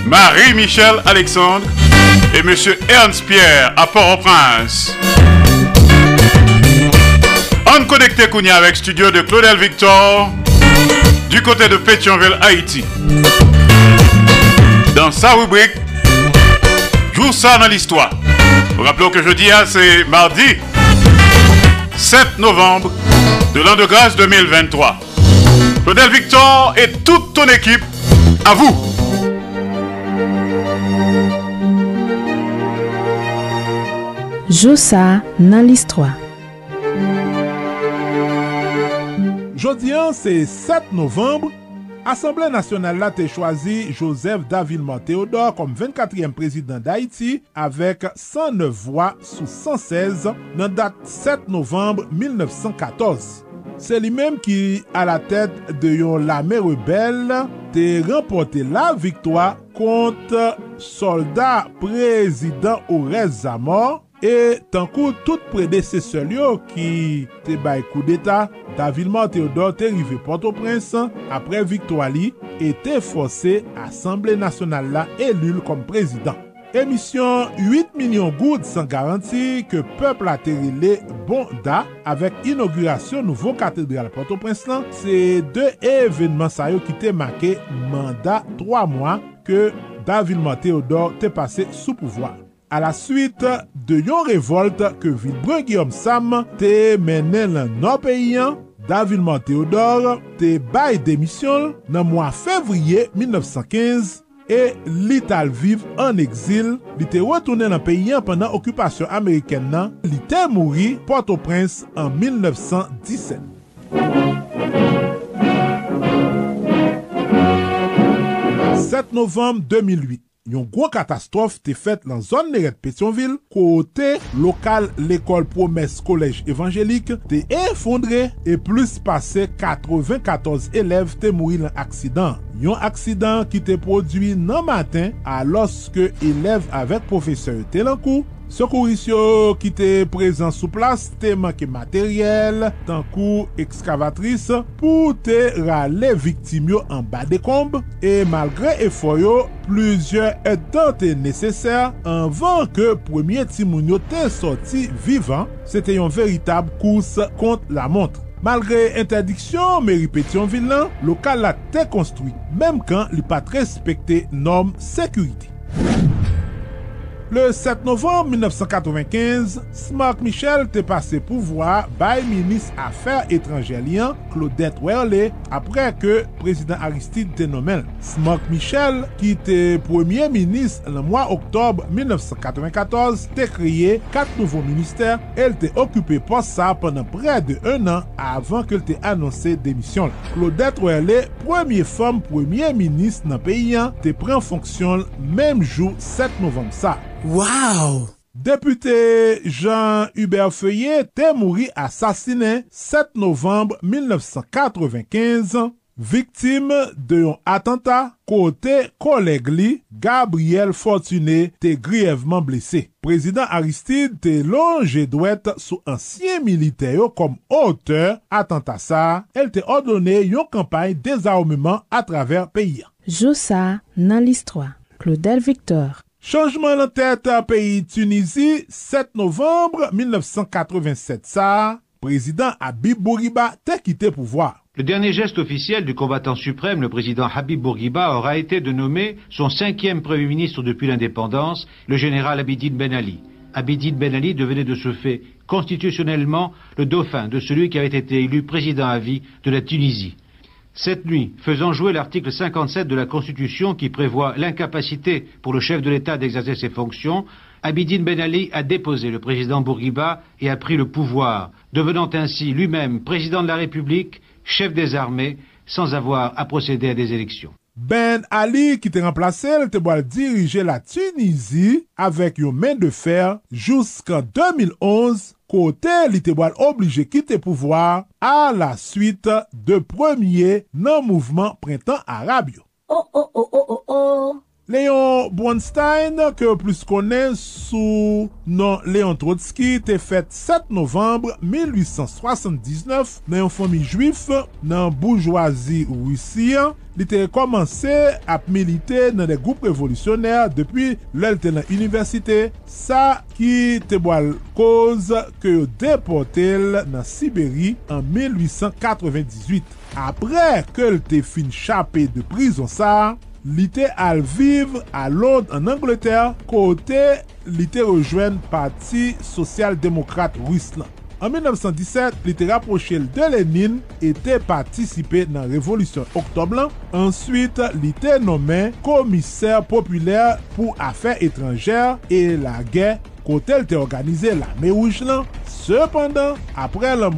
Marie-Michel Alexandre et Monsieur Ernst Pierre à Port-au-Prince. On connecté Kounia avec studio de Claudel Victor du côté de Pétionville, Haïti. Dans sa rubrique Joue ça dans l'histoire. Rappelons que jeudi, hein, c'est mardi 7 novembre de l'an de grâce 2023. Lionel Victor et toute ton équipe, à vous. Josa dans l'histoire. Jodian, c'est 7 novembre, Assemblée nationale a été choisi Joseph Davilman Théodore comme 24e président d'Haïti avec 109 voix sous 116 dans date 7 novembre 1914. Se li menm ki a la tèt de yon lame rebel te rempote la viktwa kont soldat prezident Orez zamor e tankou tout predese yo ki te bay kou d'Etat Davilman Theodore te rive Port-au-Prince apre viktwa li e te fose Assemble Nationale la elul kom prezident. Emisyon 8 milyon goud san garanti ke pepl aterile bonda avek inaugurasyon nouvo katedral Port-au-Prince lan. Se de evenman sa yo ki te make manda 3 mwa ke Davilman Theodore te pase sou pouvoi. A la suite de yon revolte ke Vilbrun Guillaume Sam te menen lan nan peyen, Davilman Theodore te bay demisyon nan mwa fevriye 1915. e li tal viv an eksil, li te wotounen an peyen penan okupasyon Ameriken nan, li te mouri Port-au-Prince an 1917. Sèt novembre 2008 Yon gwo katastrof te fet lan zon neret Petionville, kote lokal l'ekol promes kolej evanjelik te effondre e plus pase 94 elev te mouri lan aksidan. Yon aksidan ki te prodwi nan matin aloske elev avek profeseur te lankou Sekouris yo ki te prezant sou plas te manke materyel, tankou ekskavatris pou te rale viktim yo an ba de komb. e malgre efo yo, pluzye etan te neseser anvan ke premye timoun yo te soti vivan, se te yon veritab kous kont la montre. Malgre interdiksyon me ripetyon vilan, lokal la te konstruy, mem kan li pat respekte norm sekuriti. Le 7 novem 1995, Smak Michel te pase pouvoi bay Minis afer Etranjèlien Claudette Werle apre ke Prezident Aristide te nomel. Smak Michel, ki te Premier Minis le mwa Oktob 1994, te kriye kat nouvo minister el te okupe pos sa penan pre de 1 an avan ke te anonse demisyon. Claudette Werle, premier fom Premier Minis nan peyi te pren fonksyon menm jou 7 novem sa. Wow! Depute Jean-Hubert Feuillet te mouri asasine 7 novembre 1995, viktim de yon atenta kote koleg li Gabriel Fortuné te grièvement blese. Prezident Aristide te longe dwet sou ansyen militeyo kom auteur atenta sa, el te ordone yon kampany dezarmement a traver peyi. Joussa nan list Claudel Victor Chanjman lan tèt peyi Tunizi, 7 novembre 1987 sa, prezident Habib Bourguiba te kite pouvoi. Le dernier geste officiel du combattant suprême, le président Habib Bourguiba, aura été de nommer son cinquième premier ministre depuis l'indépendance, le général Abidine Ben Ali. Abidine Ben Ali devenait de ce fait constitutionnellement le dauphin de celui qui avait été élu président à vie de la Tunisie. Cette nuit, faisant jouer l'article 57 de la Constitution qui prévoit l'incapacité pour le chef de l'État d'exercer ses fonctions, Abidine Ben Ali a déposé le président Bourguiba et a pris le pouvoir, devenant ainsi lui-même président de la République, chef des armées, sans avoir à procéder à des élections. Ben Ali ki te remplase, el te boal dirije la Tunisie avek yon men de fer jouskan 2011 kote li te boal oblije kite pouvoar a la suite de premier nan mouvment printan Arabio. Oh, oh, oh, oh, oh, oh. Leon Bronstein, ke plus konen sou nan Leon Trotsky, te fet 7 novembre 1879 nan yon fomi juif nan bourgeoisie Russian. Li te komanse ap milite nan de goup revolutionèr depi lèl te nan universite. Sa ki te boal koz ke yo depotel nan Siberi an 1898. Apre ke l te fin chapè de prizon sa, li te al a Londres en Angleterre kote li te rejwen Parti Social-Demokrate Russland. En 1917, li te rapproche de Lénine et te participe nan Révolution Octoblan. Ensuite, li te nomen Commissaire Populaire pou Affaires Étrangères et la Guerre kote li te organize la Mérougelan. Cependant, apre la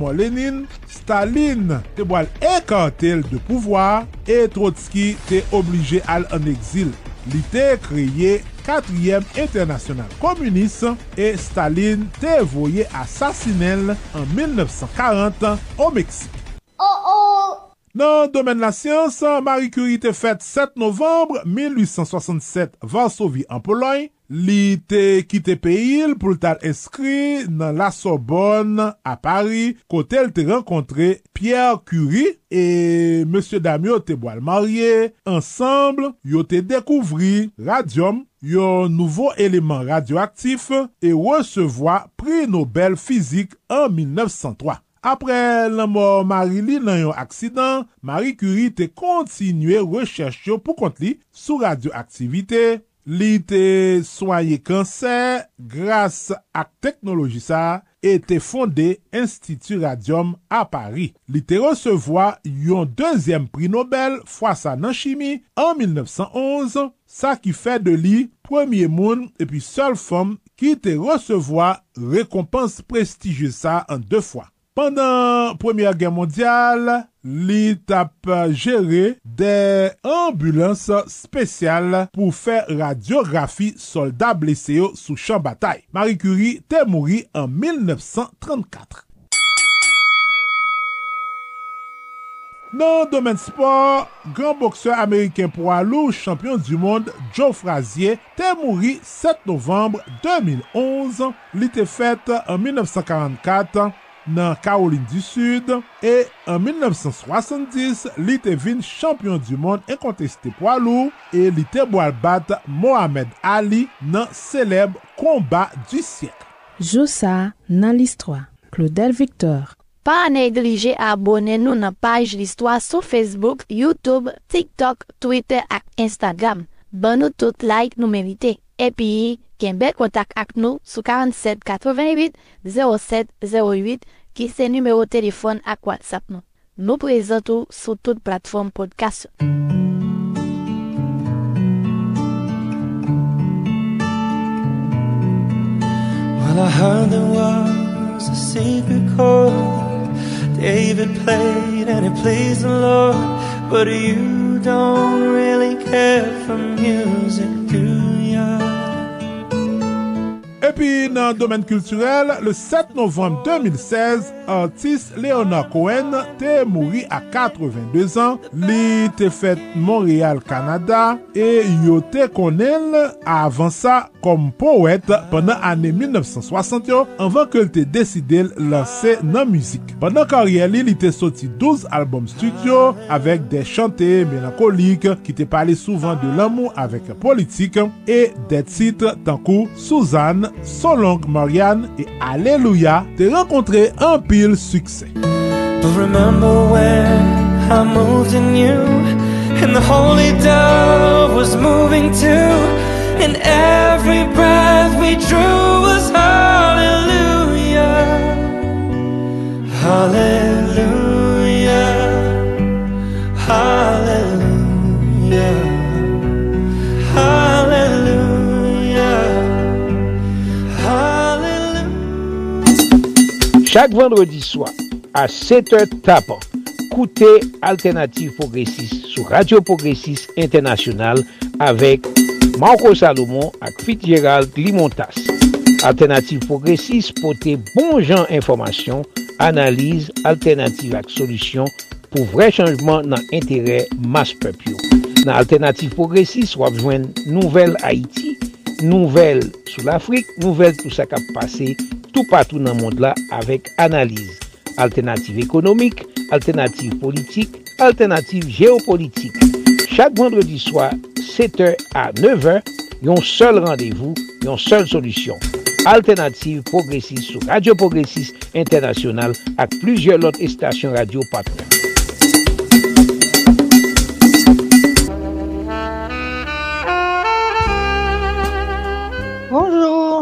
Staline te boal ekantel de pouvoar e Trotsky te oblige al an exil. Li te kreye 4e Internasyonal Komunist e Staline te voye asasinel an 1940 o Meksik. Oh oh! Nan domen la siyans, Marie Curie te fet 7 novembre 1867 Varsovie an Pologne Li te kite peyil pou tal eskri nan la Sorbonne a Paris, kote el te renkontre Pierre Curie e M. Damio te boal marye. Ensemble, yo te dekouvri radium, yo nouvo eleman radioaktif e resevoa pri Nobel fizik an 1903. Apre la mor Marie li nan yon aksidan, Marie Curie te kontinue rechèche yo pou kont li sou radioaktivite. Li te soye kanser grase ak teknoloji sa e te fonde Institut Radium a Paris. Li te resevoa yon dezyem pri Nobel fwa sa nan chimi an 1911, sa ki fe de li premye moun epi sol fom ki te resevoa rekompans prestijye sa an de fwa. Pendan Premier Guerre Mondiale, li tap jere de ambulans spesyal pou fe radiografi soldat blese yo sou chan batay. Marie Curie te mouri an 1934. Nan domen sport, gran bokseur Ameriken pou alou, champion du monde Joe Frazier, te mouri 7 novembre 2011, li te fète en 1944, nan Kaolin du Sud, e an 1970, li te vin champion du moun e po alou e li te boal bat Mohamed Ali nan seleb kombat du syek. Joussa nan listwa, Claudel Victor. Pa neglije abone nou nan page listwa sou Facebook, Youtube, TikTok, Twitter ak Instagram. Ban nou tout like nou merite. Epi, ken bel kontak ak nou sou 47 88 07 08 ki se numero telefon ak WhatsApp nou. Nou prezentou sou tout platform podcast. Well, I heard there was a secret chord David played and it pleased the Lord. But you don't really care for music, do ya? Epi nan domen kulturel, le 7 novem 2016, artis Leonard Cohen te mouri a 82 an, li te fet Montreal, Kanada, e yo te konel avan sa kom poet pandan ane 1960 yo, anvan ke l te deside lanse nan muzik. Pandan karye li, li te soti 12 albom studio avek de chante melankolik ki te pale souvan de l'amou avek politik e de titre tankou Suzanne Solong Marianne et Alléluia te rencontré un pile succès. Remember when I moved in you And the holy dove was moving too And every breath we drew was hallelujah Hallelujah Chak vendredi swa, a 7h tapan, koute Alternative Progressive sou Radio Progressive Internasyonal avek Marco Salomon ak Fitzgerald Limontas. Alternative Progressive pote bon jan informasyon, analize, alternative ak solusyon pou vre chanjman nan entere mas pepyo. Nan Alternative Progressive wap jwen nouvel Haiti, nouvel sou l'Afrique, nouvel tout sa kap pase, tout patou nan mond la avek analize. Alternative ekonomik, alternative politik, alternative geopolitik. Chak vendredi swa, 7h a 9h, yon sol randevou, yon sol solusyon. Alternative Progressive sou Radio Progressive Internasyonal ak plujye lot estasyon radio patnen.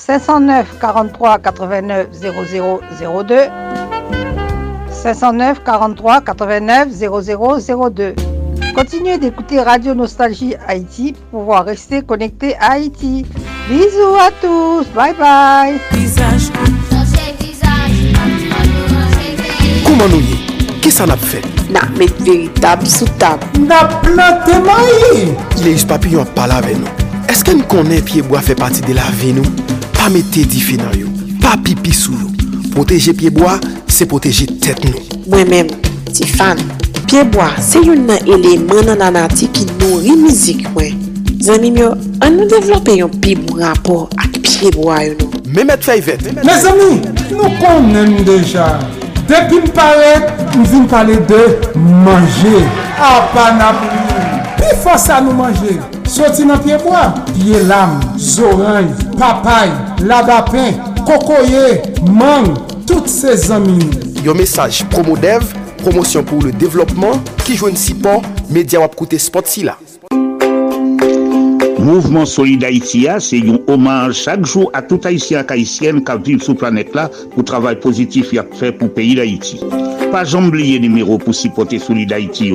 509 43 89 00 02 509 43 89 0002. Continuez d'écouter Radio Nostalgie Haïti pour pouvoir rester connecté à Haïti. Bisous à tous, bye bye. Kouman nou ye? Ki sa nap fe? Na met veritab sou tab. Na plante mayi! Le yus papi yon pala ve nou. Eske n konen piyeboa fe pati de la ve nou? pa mette di fe nan yo, pa pipi sou yo. Proteje pieboa, se proteje tet nou. Mwen men, ti fan, pieboa se yon nan eleman nan anati ki nou rimizik mwen. Zanmi myo, an nou devlope yon pi bon rapor ak pieboa yo nou. Mehmet Fayvet. Me zami, nou konnen nou deja. Depi m paret, m vin pale de manje. A pan apri. pi fosa nou manje. Soti nan pieboa, piye lam, zoranj, papay, labapen, kokoye, mang, tout se zanmin. Yo mesaj promo dev, promosyon pou le devlopman, ki jwen si pon, media wap koute spot si la. Mouvement Solid Haïtia, c'est un hommage chaque jour à tout Haïtien et Haïtienne qui vivent sur la planète là pour le travail positif qu'il a fait pour le pays d'Haïti. Pas oublier numéro pour supporter Solid Haïti.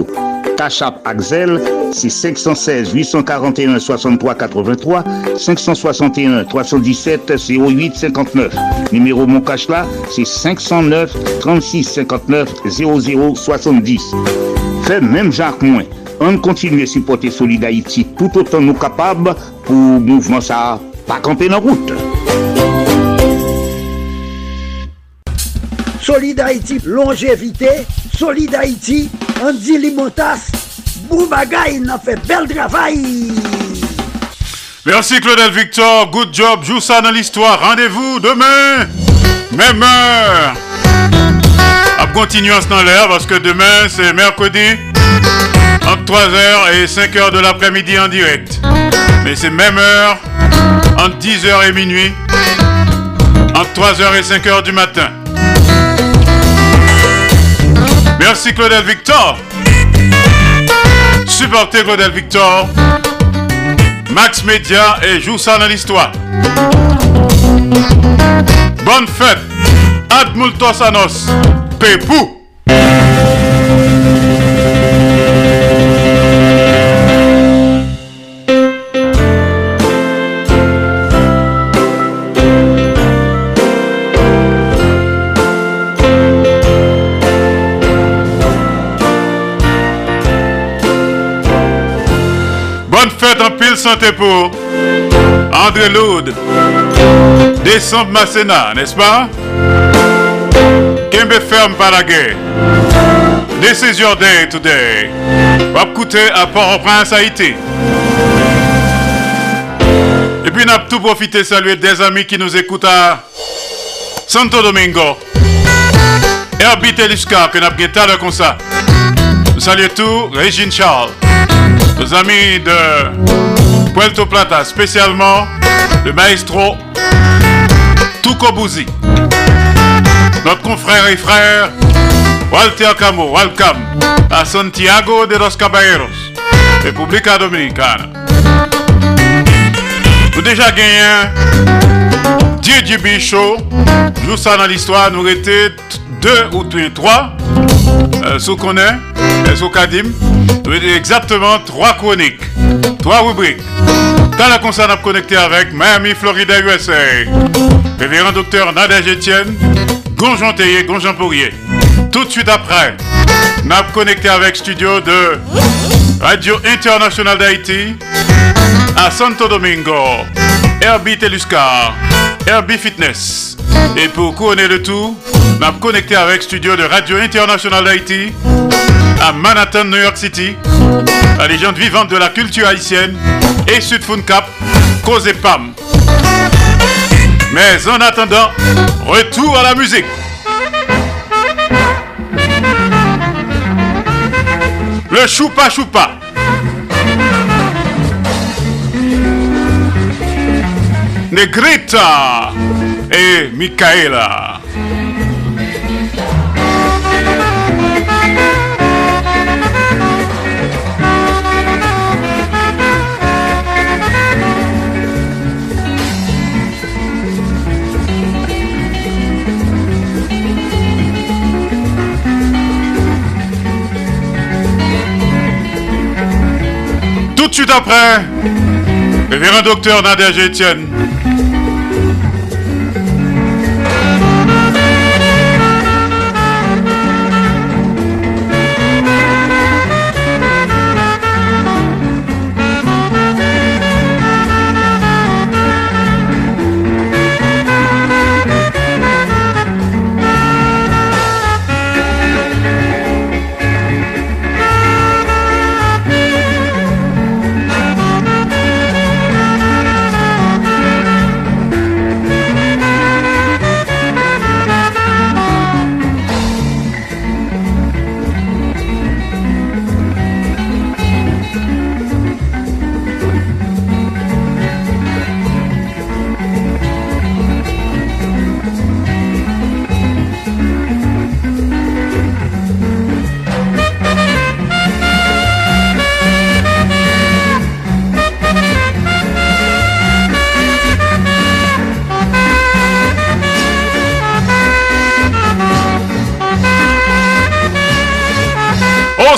Tachap Axel, c'est 516 841 63 83 561 317 08 59. Numéro mon là, c'est 509 36 59 00 70. Fait même Jacques Moins. On continue à supporter Solid Haïti tout autant nous capables pour mouvement ça pas camper dans route. Solid Haïti, longévité. Solid Haïti, Andy Limotas. Boubagaï, n'a fait bel travail. Merci Claudel Victor, good job, joue ça dans l'histoire. Rendez-vous demain, même heure. À continuer dans l'heure parce que demain c'est mercredi entre 3h et 5h de l'après-midi en direct. Mais c'est même heure entre 10h et minuit, entre 3h et 5h du matin. Merci Claudel Victor. Supportez Claudel Victor. Max Media et joue ça dans l'histoire. Bonne fête. Ad multos anos. Santé pour André Loud. Décembre Masséna, n'est-ce pas? Kembe ferme par la guerre. This is your day today. Écouter à Port-au-Prince, Haïti. Et puis, on a tout profité saluer des amis qui nous écoutent à Santo Domingo. Herbie Telisca, que tout à l'heure comme ça. Nous saluons tout, Régine Charles. Nos amis de Puerto Plata, spécialement le maestro Tuco Bouzi. Notre confrère et frère Walter Camo, welcome à Santiago de los Caballeros, République Dominicana. Nous déjà gagné DJB Show. Nous ça dans l'histoire, nous étions deux ou trois, euh, sous qu'on est, euh, sous Kadim. Nous exactement trois chroniques, trois rubriques. Dans la concert, on a connecté avec Miami, Florida, USA. Révérend docteur Nadège Etienne, Gonjon Théier, Gonjon Pourrier. Tout de suite après, on a connecté avec studio de Radio Internationale d'Haïti à Santo Domingo, Herbie Teluscar, Herbie Fitness. Et pour couronner le tout, on a connecté avec studio de Radio Internationale d'Haïti à Manhattan, New York City, la légende vivante de la culture haïtienne et Sud Cap, Cause et Pam. Mais en attendant, retour à la musique. Le choupa choupa. Negrita et Michaela. Tout de suite après, révérend docteur Nadège Etienne.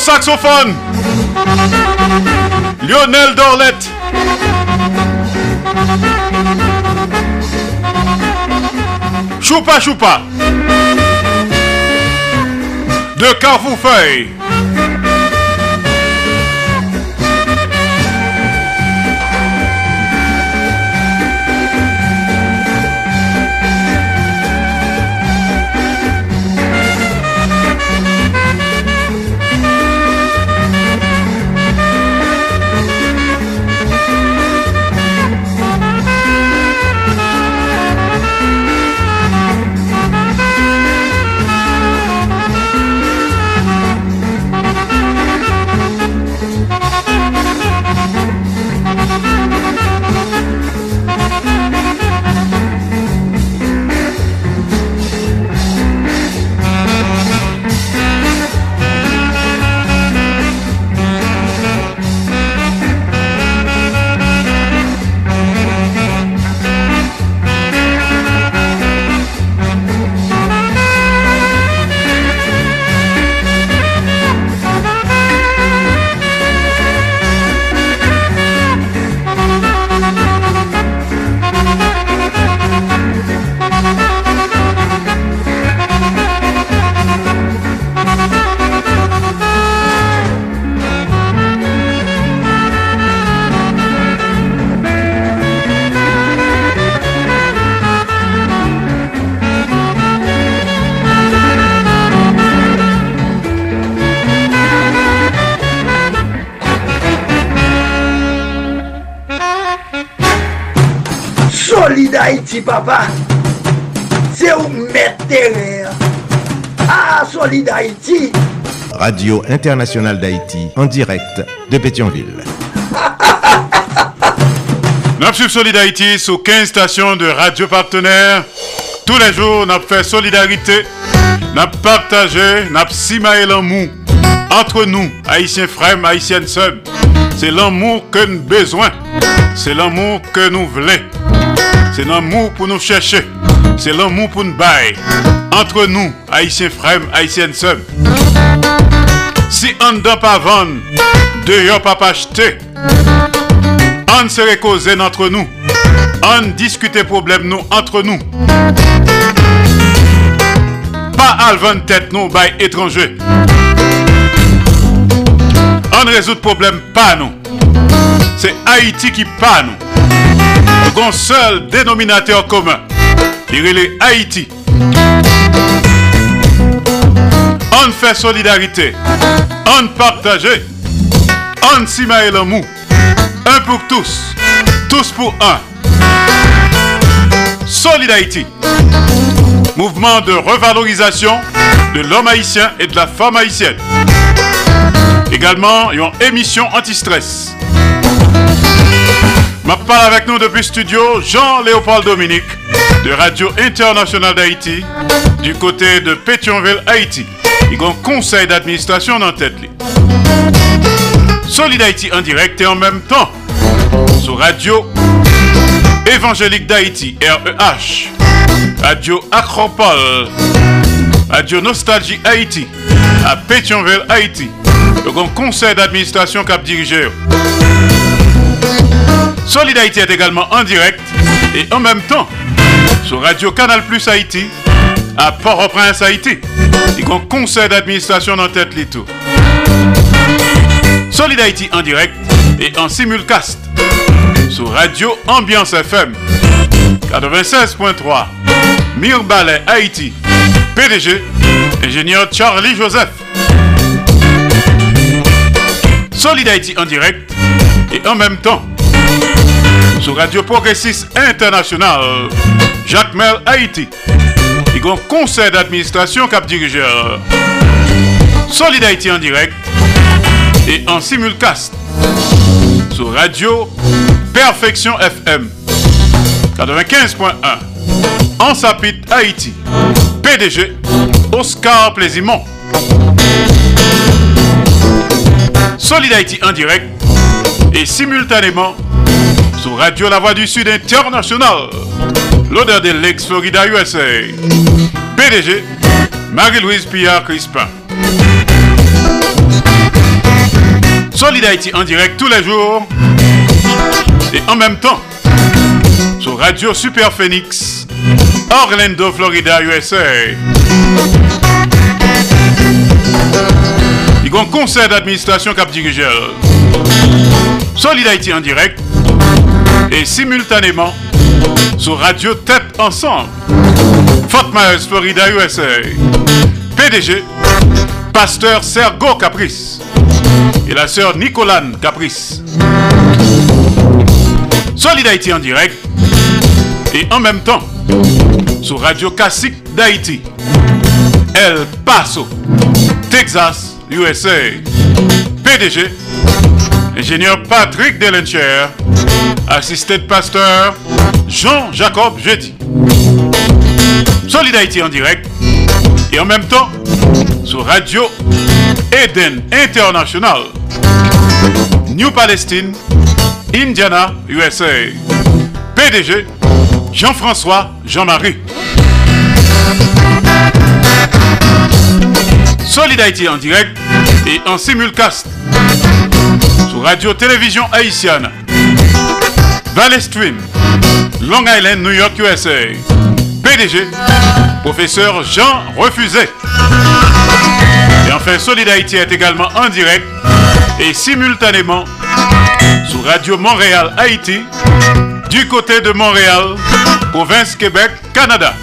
Saxophone, Lionel Dorlette. Choupa Choupa. De Carrefour-Feuille. Radio d'Haïti, en direct de Pétionville. Nous suivons Solid Haïti sur 15 stations de radio partenaires. Tous les jours, nous fait solidarité, nous partagé, nous simaé l'amour entre nous, haïtiens frères, haïtiennes sœurs. C'est l'amour que nous besoin. C'est l'amour que nous voulons. C'est l'amour pour nous chercher. C'est l'amour pour nous bailler. Entre nous, haïtiens frères, haïtiennes sœurs. Si on ne doit pas vendre, dehors pas acheter. On se causer entre nous. On discute problème nous entre nous. Pas à vendre tête nous by étranger. On résout problème pas nous. C'est Haïti qui pas nous. Nous avons un seul On fait solidarité. On partage. On simae l'amour. Un pour tous. Tous pour un. Solid Haïti. Mouvement de revalorisation de l'homme haïtien et de la femme haïtienne. Également, une émission anti-stress. Ma parle avec nous depuis studio Jean-Léopold Dominique de Radio Internationale d'Haïti du côté de Pétionville, Haïti. Il y a un conseil d'administration dans tête. Solid Haïti en direct et en même temps sur Radio Évangélique d'Haïti, REH, Radio Acropole, Radio Nostalgie Haïti, à Pétionville, Haïti. Le grand conseil d'administration cap dirigeur. Solid Haïti est également en direct et en même temps sur Radio Canal Plus Haïti à Port-au-Prince, Haïti. Le grand conseil d'administration dans tête les tout. Solid en direct et en simulcast sur Radio Ambiance FM 96.3 Mirbalet Haïti. PDG ingénieur Charlie Joseph. Solid en direct et en même temps sur Radio Progressiste International Jacques Mel Haïti conseil d'administration cap dirigeur Solid en direct et en simulcast sur Radio Perfection FM 95.1 en Sapit Haïti. PDG Oscar Plaisimont. Solid en direct et simultanément sur Radio La Voix du Sud International l'odeur de l'ex-Florida USA PDG Marie-Louise Pillard Crispin Solid en direct tous les jours et en même temps sur Radio Super Phoenix, Orlando, Florida, USA. Il y a un conseil d'administration cap dirigeur. Solid en direct et simultanément sur Radio Tête Ensemble, Fort Myers, Florida, USA. PDG, Pasteur Sergo Caprice et la sœur Nicolane Caprice. Solid Haïti en direct et en même temps sur Radio Classique d'Haïti, El Paso, Texas, USA. PDG, ingénieur Patrick Delencher, assisté de pasteur Jean-Jacob Jeudi. Solid Haïti en direct et en même temps sur Radio Eden International, New Palestine, Indiana, USA. PDG, Jean-François Jean-Marie. Solid Haïti en direct et en simulcast sur Radio Télévision Haïtienne. Valley Stream, Long Island, New York, USA. PDG, professeur Jean Refusé. Et enfin, Solid Haïti est également en direct et simultanément sur Radio Montréal Haïti du côté de Montréal, province Québec, Canada.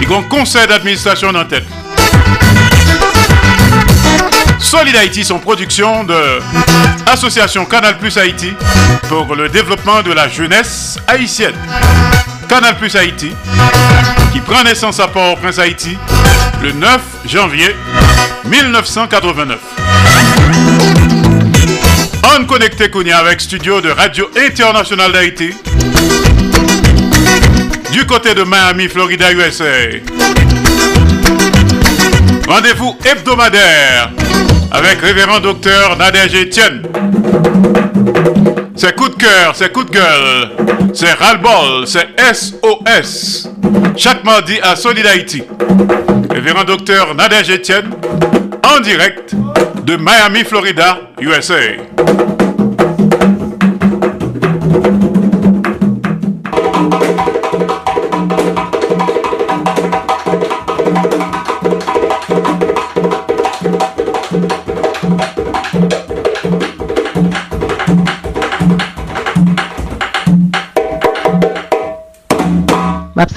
Il y a un conseil d'administration en tête. Solid Haïti sont production de Association Canal Plus Haïti pour le développement de la jeunesse haïtienne. Canal Plus Haïti, qui prend naissance à Port-au-Prince Haïti le 9 janvier 1989. On connecté Kounia avec studio de Radio Internationale d'Haïti du côté de Miami, Florida, USA. Rendez-vous hebdomadaire avec révérend docteur Nadège Etienne. C'est coup de cœur, c'est coup de gueule, c'est ras-le-bol, c'est SOS. Chaque mardi à Solid Haïti. Révérend docteur Nadège Etienne en direct de Miami, Florida, USA.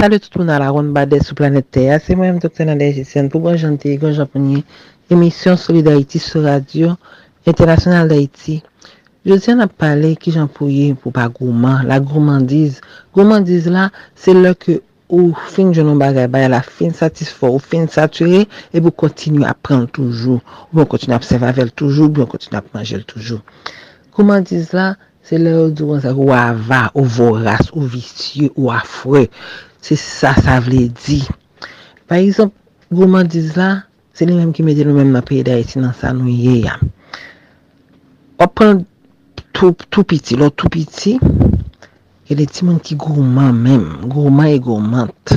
Map salu tout moun ala ron bade sou planet Terre. Se mwen m Dr. Nader Jessian pou bon jante yon japonye emisyon Solid Haïti sou radio Internasyonal d'Haïti. Jodi an ap pale ki jampouye pou pa gouman, la goumandiz. Goumandiz la, se lè ke ou fin jounon bagay baye la fin satisfo, ou fin sature, e pou kontinu ap pran toujou. Ou pou kontinu ap sevavel toujou, ou pou kontinu ap manjel toujou. Goumandiz la, se lè ou douan sa ou ava, ou voras, ou visye, ou afre. Se sa sa vle di. Par exemple, gouman diz la, se li menm ki me di nou menm na peye da eti nan sa nou ye ya. Opan tou, tou piti, lò tou piti, e de ti moun ki gouman menm, gouman e goumant.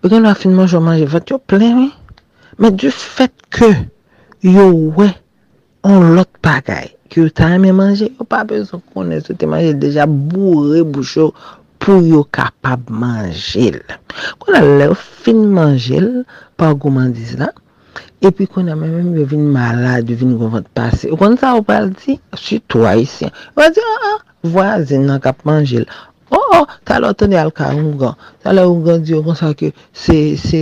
Ou gen la finman jò manje vat, yo plen we. Men du fet ke yo we, on lot bagay. Ki yo ta ame manje, yo pa bezon konen se te manje deja bourre boucho pou yo kapab manjel. Kon a le ou fin manjel, pa goumandiz la, epi kon a men men yo vin malade, yo vin goun vant pase. Kon sa ou pal di, si to a isi, yo a di, a, a, vwazen nan kap manjel. Oh, oh, talo tène al ka ungan. Talò ungan diyo kon sa ke se, se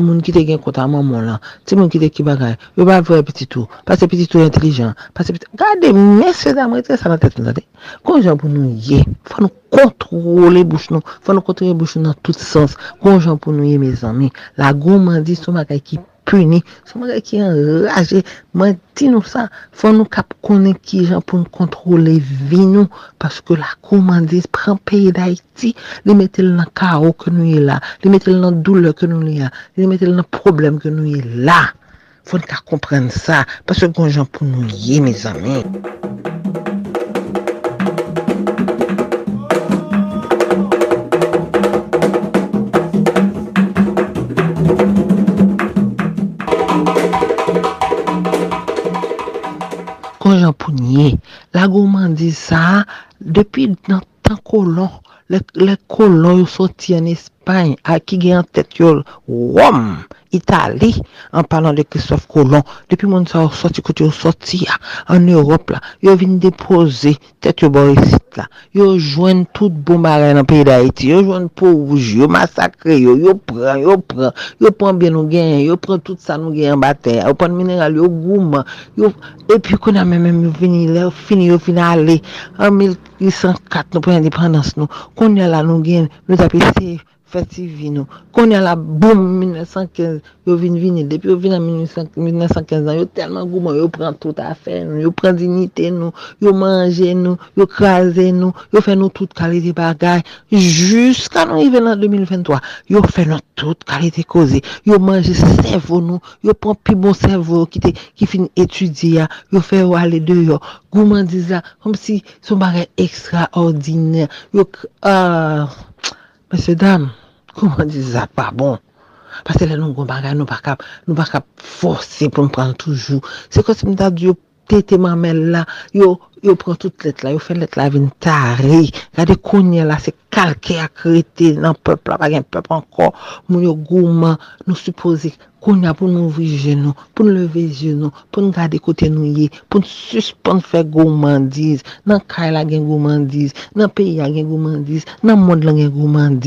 moun ki te gen konta maman lan. Ti moun ki te ki bagay. Yo ba vwe pititou. Pase pititou intelijan. Pase pititou... Gade, mese dam retre sa nan tèt nou zade. Kon jan pou nou ye. Fwa nou kontrole bouch nou. Fwa nou kontrole bouch nou nan tout sens. Kon jan pou nou ye, me zami. La goun mandi sou magay ki puni. Se mwen ki enraje, mwen ti nou sa, fwa nou kap konen ki jan pou nou kontrole vi nou, paske la koumandis pran peyi da iti, li metel nan kao ke nou ye la, li metel nan doule ke nou ye la, li metel nan problem ke nou ye la. Fwa nou ka kompren sa, paske kon jan pou nou ye, me zami. Konjan pou nye, la gouman di sa, depi nan tan kolon, le kolon yo soti an Espany, a ki gen an tet yo, wom, Itali, an palan de Christophe moun sa yo soti kote yo soti ya, an Europe la, yo vin depoze, tet yo borisit la, yo jwen tout bombare nan peyi da Haiti, yo jwen pouj, yo masakre yo, yo pran, yo pran, yo pran bien nou gen, yo pran tout sa nou gen baten, yo pran mineral, yo gouman, yo, epi kon a men men yo vini, yo fini, yo fini an 1804 nou pran independans nou, kon ya la nou gen, nou tapi feti vi nou, kon ya la boum 1915, yo vin vini, depi yo vin an 1915 an, yo telman gouman, yo pran tout afer nou, yo pran dinite nou, yo manje nou, yo kraze nou, yo fè nou tout kalite bagay, jiska nou i ven an 2023, yo fè nou tout kalite koze, yo manje servo nou, yo pran pi bon servo ki fin etudi ya, yo fè wale de yo, gouman diza, kom si son bagay ekstraordiner, yo, aaa, mese dam, Kouman di za pa bon. Pase le nou goun bagay nou pa kap, nou pa kap force pou m pran toujou. Se kon se m da di yo tete mamel la, yo pran tout let la, yo fe let la vin tari. Gade kounye la se kalke akrete nan pepl la, bagen pepl ankor. Moun yo gouman nou suppose kounye pou nou vrije nou, pou nou leve zye nou, pou nou gade kote nou ye, pou nou suspon fe gouman diz. Nan kay la gen gouman diz, nan peyi la gen gouman diz, nan mod la gen gouman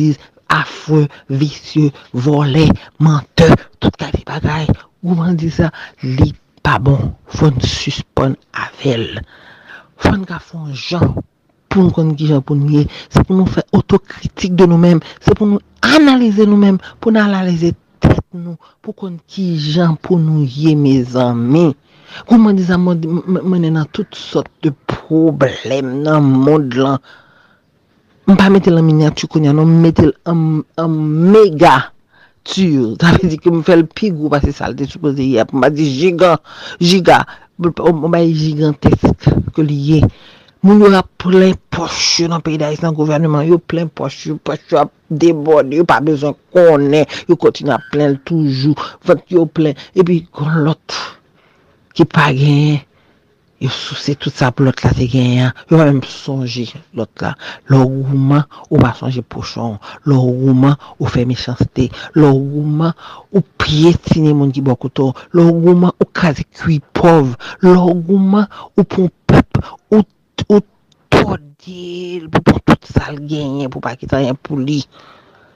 afwe, visye, vole, mente, tout ka di bagay. Ou man di sa, li pa bon, fon suspon avel. Fon ka fon jan, pou nou kon ki jan pou nou ye, se pou nou fè otokritik de nou men, se pou nou analize nou men, pou nou analize tèt nou, pou kon ki jan pou nou ye, me zanmi. Kou man di sa, mwen nan tout sot de problem nan moun lan, Mpa metel an miniatur konya, non metel an, an mega tur. Ta ve di ke m fel pigou pa se salte soupoze yap. Mpa di gigan, giga, mpa yi gigantesk ke liye. Moun yo la plen poch nan peyi da Islan gouvernement. Yo plen poch yo, poch ap debode, yo pa bezon konen. Yo kontina plen toujou, vant yo plen. E pi kon lot ki pa genye. yo sou se tout sa pou lot la te genyen, yo pa mèm sonje lot la. Lò rouman ou pa sonje pochon, lò rouman ou fe mechansite, lò rouman ou piye tine moun ki bokoto, lò rouman ou kaze kwi pov, lò rouman ou pon pep, ou, ou todil, pou pon tout sal genyen, pou pa ki kitanyen pou li.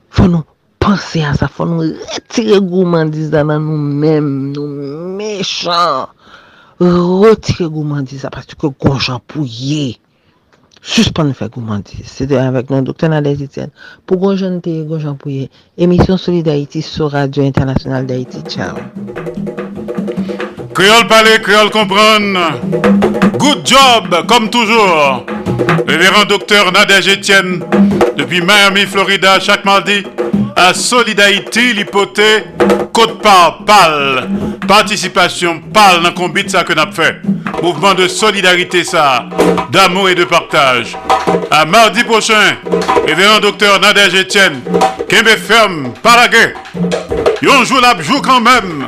Fon nou panse a sa, fon nou retire gouman diz danan nou mèm, nou mechan. Retire goumandise a pati ke gonjan pou ye. Suspon fè goumandise. Se de avèk nan doktor Nadej Etienne. Pou gonjan te gonjan pou ye. Emisyon Soli d'Haïti sou Radio Internationale d'Haïti. Ciao. Kriol pale, kriol kompran. Good job, kom toujou. Reverend doktor Nadej Etienne. Depi Miami, Florida, chak mardi. A Soli d'Haïti, lipote. Kote par pal. Participation pal nan kombit sa ke nap fe. Mouvement de solidarité ça, d'amour et de partage. À mardi prochain, révérend docteur Nadège Etienne, Kembe ferme, paraguay. Yon joue la joue quand même.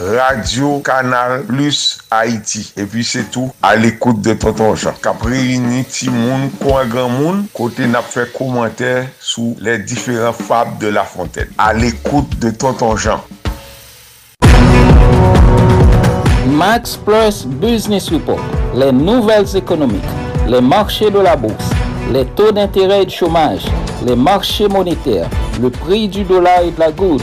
Radio Canal Plus Haïti. Et puis c'est tout à l'écoute de Tonton Jean. Unity Moun, Coin Grand côté n'a fait commentaire sous les différents fables de La Fontaine. À l'écoute de Tonton Jean. Max Plus Business Report, les nouvelles économiques, les marchés de la bourse, les taux d'intérêt et de chômage, les marchés monétaires, le prix du dollar et de la goutte,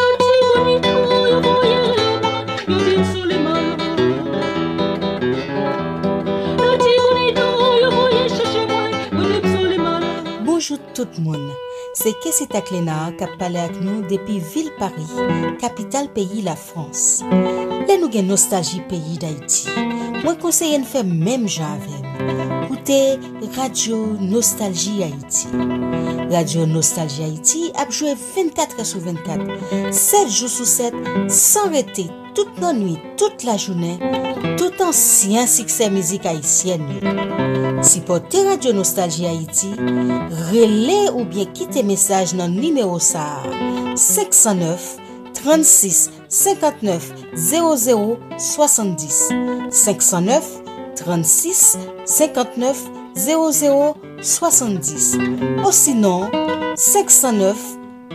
tout moun. Se Kessi Taklenar kap pale ak nou depi vil Paris, kapital peyi la Frans. Le nou gen nostalji peyi d'Haïti. Mwen konseye n fè mèm jan avèm. Koute Radio Nostalji Haïti. Radio Nostalji Haïti apjouè 24 sou 24, 7 jou sou 7, san rete, tout nan nwi, tout la jounè, tout ansyen sikse mizik haïsyen nou. Sipote Radio Nostalgie Haiti, rele ou bien kite mesaj nan nimeo sa. 509 36 59 00 70 509 36 59 00 70 Ou sinon, 509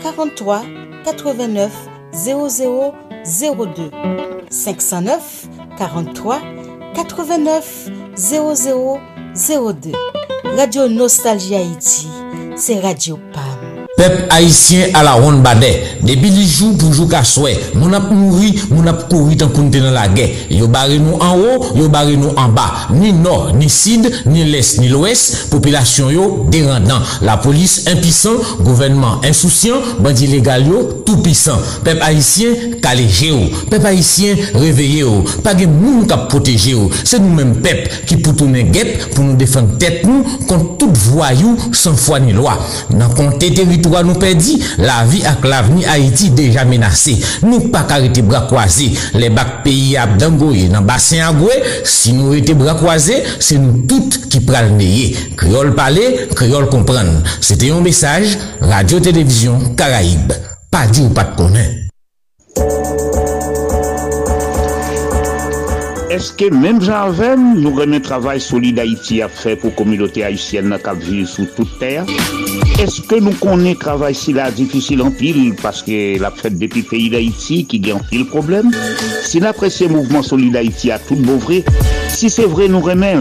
43 89 00 02 509 43 89 00 70 02. Radio Nostalgie Haïti, c'est Radio Pam. Pep haisyen ala ron bade, debi li jou pou jou ka swè, moun ap mouri, moun ap kouri tan kounte nan la gè. Yo bare nou an ou, yo bare nou an ba, ni nor, ni sid, ni les, ni lwes, popilasyon yo derandan. La polis impisan, gouvenman insousyan, bandi legal yo tout pisan. Pep haisyen kaleje yo, pep haisyen reveye yo, page moun kap proteje yo. Se nou men pep ki pou tounen gep, pou nou defan tet nou, kont tout vwa yo san fwa ni lwa. Nan konte terito, territoire nous perdit, la vie avec l'avenir Haïti déjà menacé. Nous pas arrêter bras croisés. Les bacs pays à Dangoye, dans bassin à si nous étions bras croisés, c'est nous toutes qui pral neye. Créole parler, créole comprendre. C'était un message, Radio-Télévision Caraïbe. Pas dit ou pas de connaître. Est-ce que même j'avais, nous remet travail solide Haïti à faire pour la communauté haïtienne qui vit sous toute terre? Est-ce que nous connaissons travail si la difficile en pile parce que la fête depuis le pays d'Haïti qui gagne en pile problème? Si l'apprécié mouvement solide Haïti a tout beau vrai, si c'est vrai nous remet,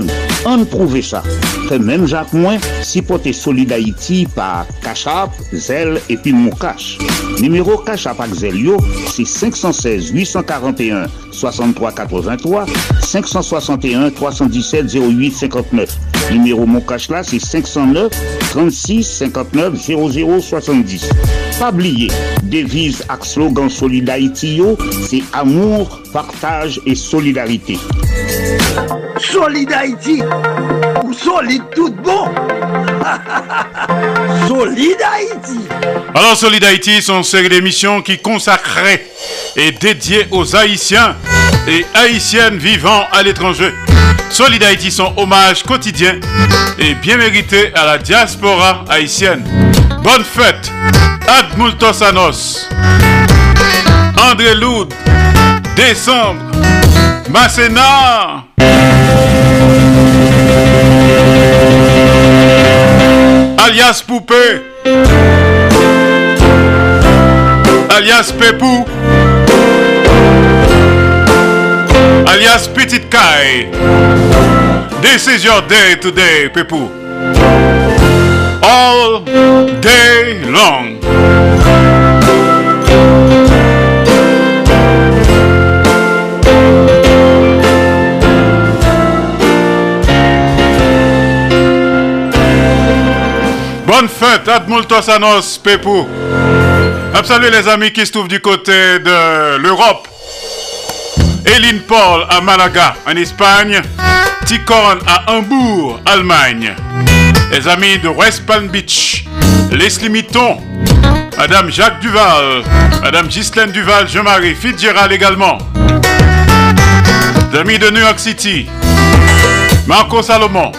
on prouve ça. Fait même Jacques Moins, si porter solide Haïti par Cachap, Zel et puis Moukache. Numéro Cachap avec Zel yo, c'est 516 841 63 83 561 317 08 59. Numéro mon cash là, c'est 509 36 59 00 70. Pas oublier, devise avec slogan Solid c'est amour, partage et solidarité. Solid Haïti, ou solide tout bon. Solid Haïti. Alors Solid Haïti, c'est une série d'émissions qui consacrée et dédiée aux Haïtiens et Haïtiennes vivant à l'étranger. Solid Haïti, son hommage quotidien et bien mérité à la diaspora haïtienne. Bonne fête, Ad Multosanos, André Loud, Décembre, Masséna. Alias Poupée, alias Pépou, alias Petite Caille. This is your day today, Pépou. All day long. Bonne fête, Admultosanos Pépou. Salut les amis qui se trouvent du côté de l'Europe. Eline Paul à Malaga, en Espagne. Ticon à Hambourg, Allemagne. Les amis de West Palm Beach. Leslie Mitton. Madame Jacques Duval. Madame Ghislaine Duval, Jean-Marie Fitzgerald également. Les amis de New York City. Marco Salomon.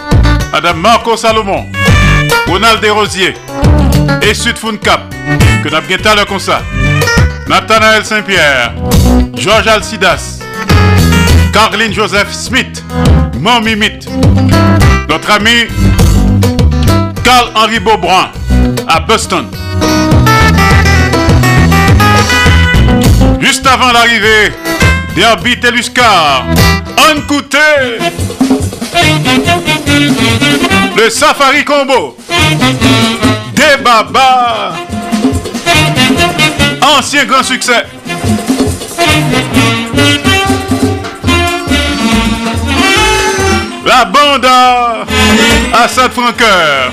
Madame Marco Salomon. Ronald Desrosiers. Et Sud Cap. Que n'a bien talent comme ça. Nathanaël Saint-Pierre. Georges Alcidas. Carline Joseph Smith. Mimite. Notre ami Carl-Henri Beaubrun à Boston. Juste avant l'arrivée d'Herbie Teluscar, coûtait le Safari Combo des Baba. Ancien grand succès. La bande à Assad Franqueur.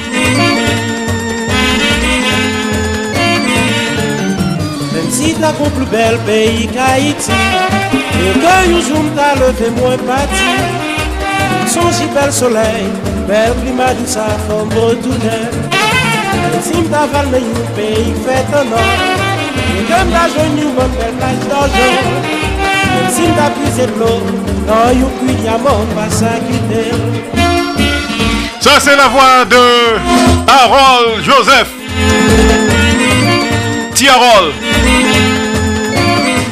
Même si t'as qu'on plus bel pays qu'Haïti, et que nous sommes t'as levé moins parti. Son si bel soleil, bel climat de sa forme retournée. Même si t'as valé un pays fait un an, et comme la journée nous bonne belle plage d'argent. Même si t'as puisé de l'eau, dans une cuit diamant, pas ça quitter. Ça, c'est la voix de Harold Joseph. Tiarol.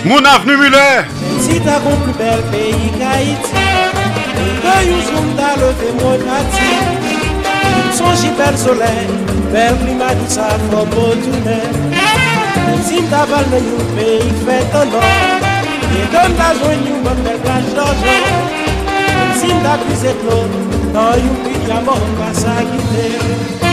Mon avenue Muller. Si t'as un plus bel pays qu'Haïti, Lè yon soum da leve mwen pati Son jibel solè Bel klima di sa fòm motounè Sim da bal nan yon peyi fèt anon E don la jwen yon mwen bel plaj dojon Sim da krize plon Nan yon pi diamon pa sa gite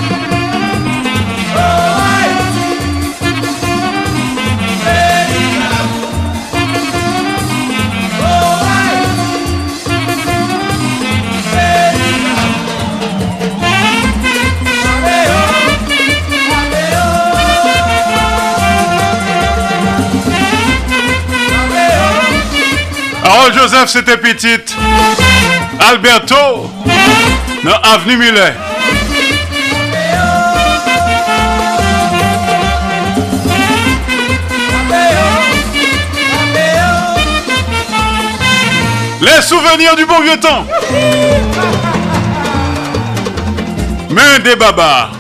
Joseph, c'était petite. Alberto, dans Avenue Mulet. Les souvenirs du bon vieux temps. Main des babas.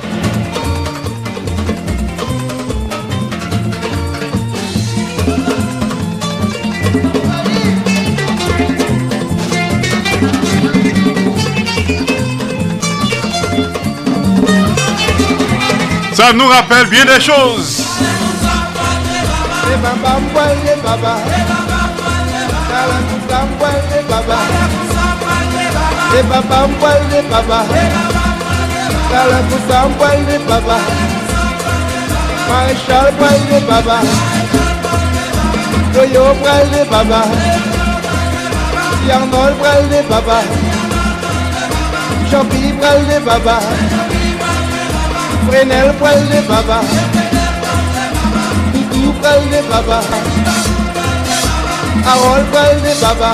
Nous rappelle bien des choses. Maréchal pral de baba. Yarnol pral de baba. Baba Frenel pral de baba. Toutou pral de baba. Harold pral de baba.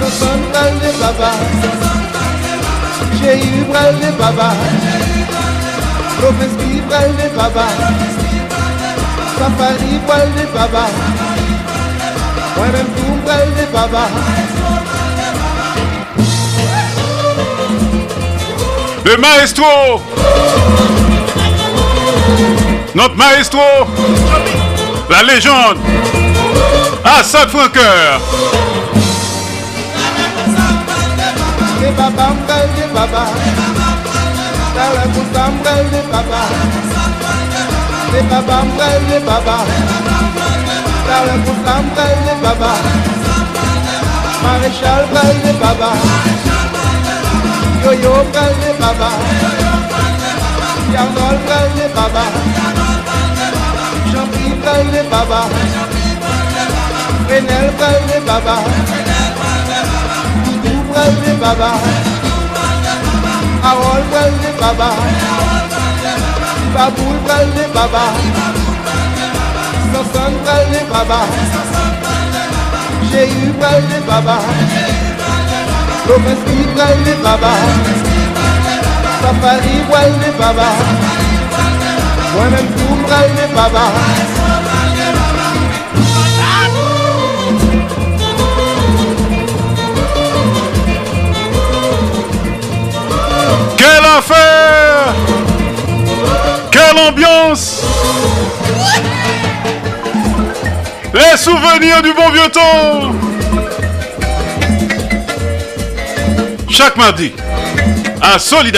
Soson pral de baba. Jéhu pral de baba. Robeski pral de baba. Safari pral de baba. Moi-même tout pral de baba. Le maestro baba Tala kousa pral de baba Maréchal pral de baba. Yoyo baba. Yarnol pral de baba Champi pral de baba Frenel pral de baba Toutou pral de baba Harold pral de baba Baboul pral de baba Sosan pral de baba Jéhu pral de baba Lopeski pral de baba Safari pral de baba Moi-même tout pral de baba Quelle ambiance Les souvenirs du bon vieux temps Chaque mardi, à. Solid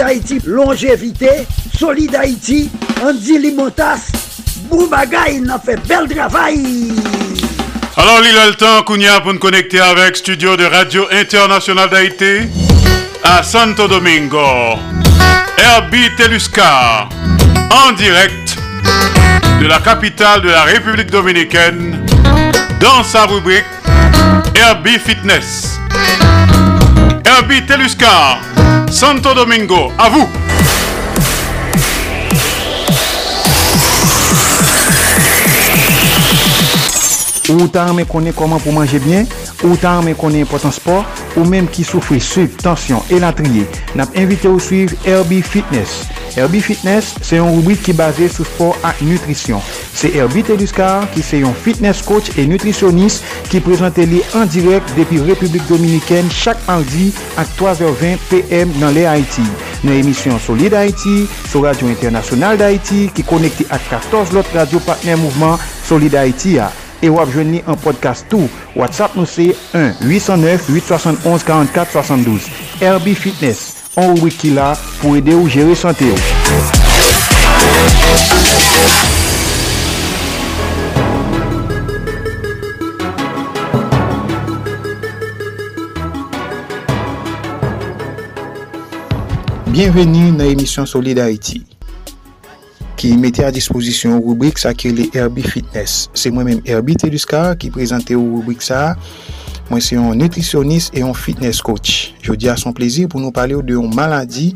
Haïti, longévité. Solid Haïti, Andy Limotas. Boubagaï, il a fait bel travail. Alors, il a le temps, Kounia, pour nous connecter avec Studio de Radio Internationale d'Haïti à Santo Domingo. Herbie Teluscar, en direct de la capitale de la République Dominicaine, dans sa rubrique Herbie Fitness. Herbie Teluscar, Santo Domingo, à vous. Ou tan men konen koman pou manje bien, ou tan men konen important sport, ou menm ki soufri suiv, tensyon, elatriye. Nap invite ou suiv Herbie Fitness. Herbie Fitness se yon rubrik ki base sou sport ak nutrisyon. Se Herbie Teduscar ki se yon fitness coach e nutrisyonis ki prezante li an direk depi Republik Dominiken chak mardi ak 3h20 PM nan le Haiti. Nan emisyon Solid Haiti, sou Radio Internasyonal d'Haiti ki konekte ak 14 lot radio partner mouvment Solid Haiti a. et vous avez un podcast tout. WhatsApp nous c'est 1 809 871 44 72. Herbie Fitness, on wiki là pour aider ou gérer santé. Bienvenue dans l'émission Solid Haïti. ki mette a disposisyon rubrik sa ki le Herbie Fitness. Se mwen men Herbie Teluska ki prezante ou rubrik sa. Mwen se yon nutritionist e yon fitness coach. Jodi a son plezir pou nou pale ou de yon maladi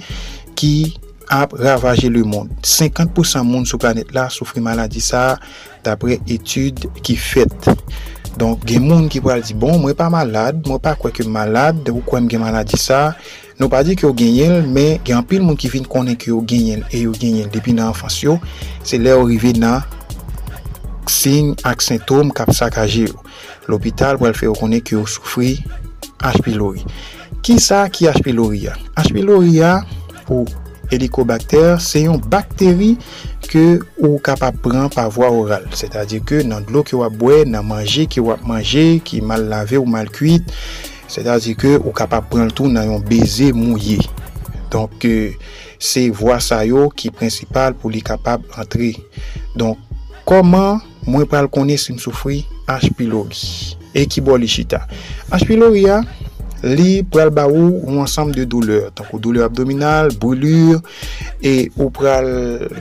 ki ap ravaje le moun. 50% moun sou planet la soufri maladi sa dapre etude ki fet. Donk gen moun ki pral di bon mwen pa malade, mwen pa kweke malade, ou kwen gen maladi sa, Nou pa di ki yo genyen, men gen apil moun ki fin konen ki yo genyen, e yo genyen depi nan anfansyo, se le yo rive nan sin ak sintom kap sakaje yo. L'opital pou el fe yo konen ki yo soufri H. pylori. Ki sa ki H. pylori ya? H. pylori ya pou helikobakter se yon bakteri ke ou kapap pran pa vwa oral. Se ta di ke nan dlo ki wap bwe, nan manje ki wap manje, ki mal lave ou mal kuit, Se dazi ke ou kapap pran tou nan yon beze mouye. Donk se vwa sa yo ki prinsipal pou li kapap antre. Donk koman mwen pral konen si msoufri H. pylori e ki bo li chita? H. pylori ya li pral ba ou ou ansam de douleur. Tankou douleur abdominal, boulur, e ou pral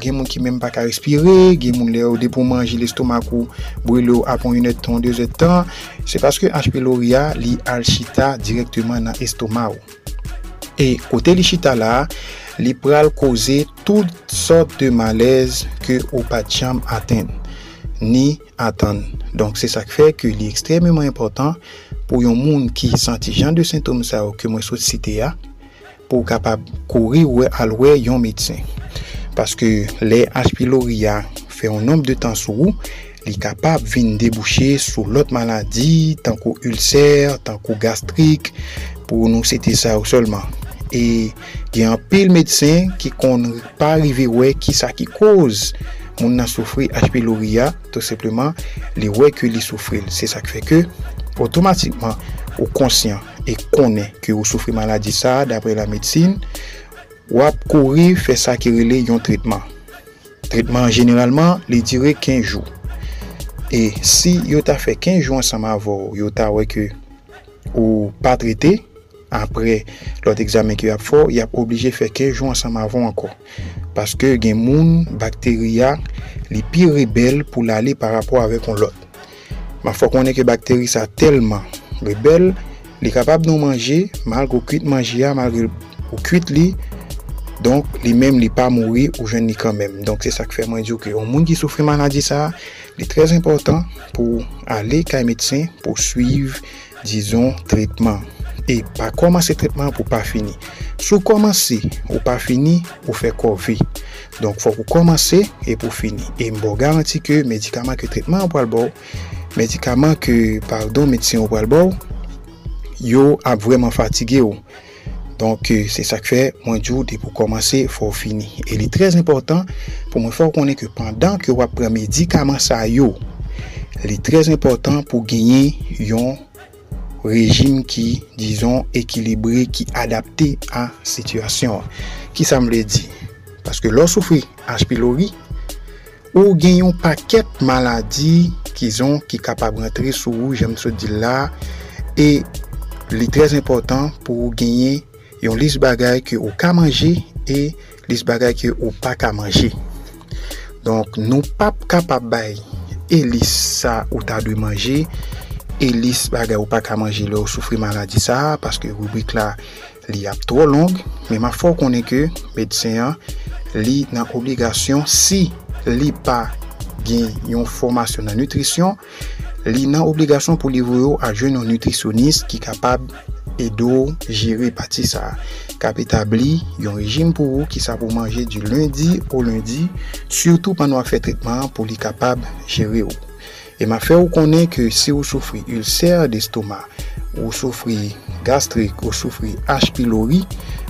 gen moun ki menm pa ka respire, gen moun le ou de pou manji l'estomak ou brelo apon yon etan, deux etan. Se paske H. pylori a li al chita direktman nan estomak ou. E kote li chita la, li pral koze tout sort de malez ke ou pa tcham aten, ni aten. Donk se sak fe ke li ekstrememan important pou yon moun ki santi jan de sintom sa ou ke mwen sot site ya, pou kapab kouri ou alwe yon medsen. Paske le H. pylori ya fe yon nomb de tan sou ou, li kapab vin debouche sou lot maladi, tankou ulcer, tankou gastrik, pou nou site sa ou solman. E gen an pil medsen ki kon pa rive we ki sa ki koz moun nan soufri H. pylori ya, tout sepleman, li we ke li soufri. Se sa ke fe ke, Otomatikman, ou konsyen e konen ki ou soufri maladi sa dapre la medsine, wap kouri fe sa ki rele yon tritman. Tritman generalman li dire 15 jou. E si yo ta fe 15 jou ansama avor, yo ta weke ou pa trite, apre lot examen ki yo ap for, yo ap oblije fe 15 jou ansama avor anko. Paske gen moun, bakteria, li pi rebel pou la li par rapport avek on lot. Ma fò konen ke bakteri sa telman rebel, li kapab nou manje, malk ou kuit manje ya, malk ou kuit li, donk li menm li pa mouri ou jen ni kanmem. Donk se sa k fè mwen diyo ki yon moun ki soufri manadi sa, li trez important pou ale kay medsen pou suiv, dizon, tretman. E pa komanse tretman pou pa fini. Sou komanse ou pa fini, ou fe kovi. Donk fò pou komanse e pou fini. E mbo garanti ke medikaman ke tretman ou pral bo, medikaman ke pardon medisyen ou pral bor, yo ap vreman fatige ou. Donk euh, se sak fe, mwen djou de pou komanse fò fini. E li trez important pou mwen fò konen ke pandan ke wap pran medikaman sa yo, li trez important pou genye yon rejim ki, dizon, ekilibre, ki adapte a situasyon. Ki sa mle di? Paske lò soufri H. pylori, ou genyon paket maladi kizon ki kapab rentre sou ou, jem sou di la, e li trez important pou genye yon lis bagay ki ou ka manje e lis bagay ki ou pa ka manje. Donk nou pap kapab bay e lis sa ou ta dwe manje, e lis bagay ou pa ka manje lor soufri maladi sa, paske rubrik la li ap tro long, men ma fò konen ke medisyen li nan obligasyon si li pa gen yon formasyon nan nutrisyon, li nan obligasyon pou li voyo a jwen yon nutrisyonis ki kapab edo jere pati sa. Kap etabli yon rejim pou ou ki sa pou manje di lundi ou lundi, surtout pan wak fe tritman pou li kapab jere ou. E ma fè ou konen ke si ou soufri ulcer de stoma, ou soufri gastrik, ou soufri H. pylori,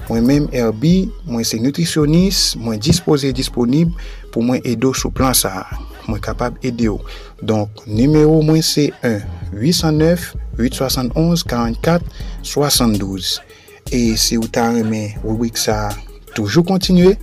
mwen menm erbi, mwen se nutrisyonis, mwen dispose disponib pou mwen edo sou plan sa. mwen kapab ede yo. Donk, nimeyo mwen se 1-809-871-44-72. E si ou ta reme wibik sa toujou kontinue,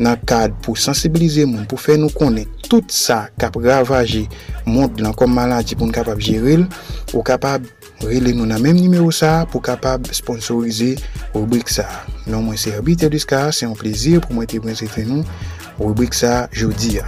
nan kad pou sensibilize moun pou fè nou konen tout sa kap ravaje moun lan kom maladi pou nou kapab jiril, ou kapab rile nou nan menm nimeyo sa pou kapab sponsorize rubrik sa. Non mwen se Herbie Tedesca, se yon plezir pou mwen te prense nou rubrik sa joudiya.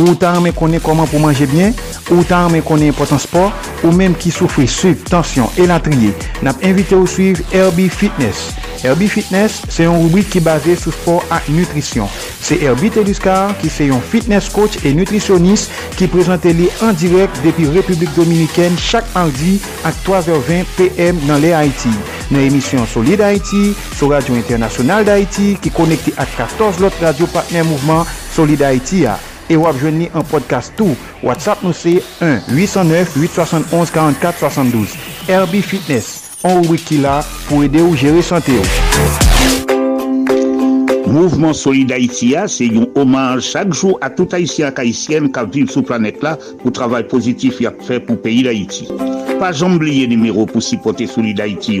Ou ta men konen koman pou manje bien, ou ta men konen important sport, ou menm ki soufri suiv, tansyon, elantriye, nap invite ou suiv Herbie Fitness. Herbie Fitness se yon rubrik ki base sou sport ak nutrisyon. Se Herbie Teduscar ki se yon fitness coach e nutrisyonis ki prezante li an direk depi Republik Dominiken chak mardi ak 3h20 PM nan le Haiti. Nan emisyon Solid Haiti, sou Radio Internasyonal d'Haiti ki konekte ak 14 lot radio partner mouvment Solid Haiti a. E wap jwen ni an podcast tou. WhatsApp nou se 1-809-871-4472. Herbie Fitness. An wiki la pou ede ou jere sante ou. Mouvement Solid Haïtia, c'est un hommage chaque jour à tout Haïtien et Haïtienne qui vivent sur planète là pour le travail positif qu'il a fait pour le pays d'Haïti. Pas oublier le numéro pour supporter Solid Haïti.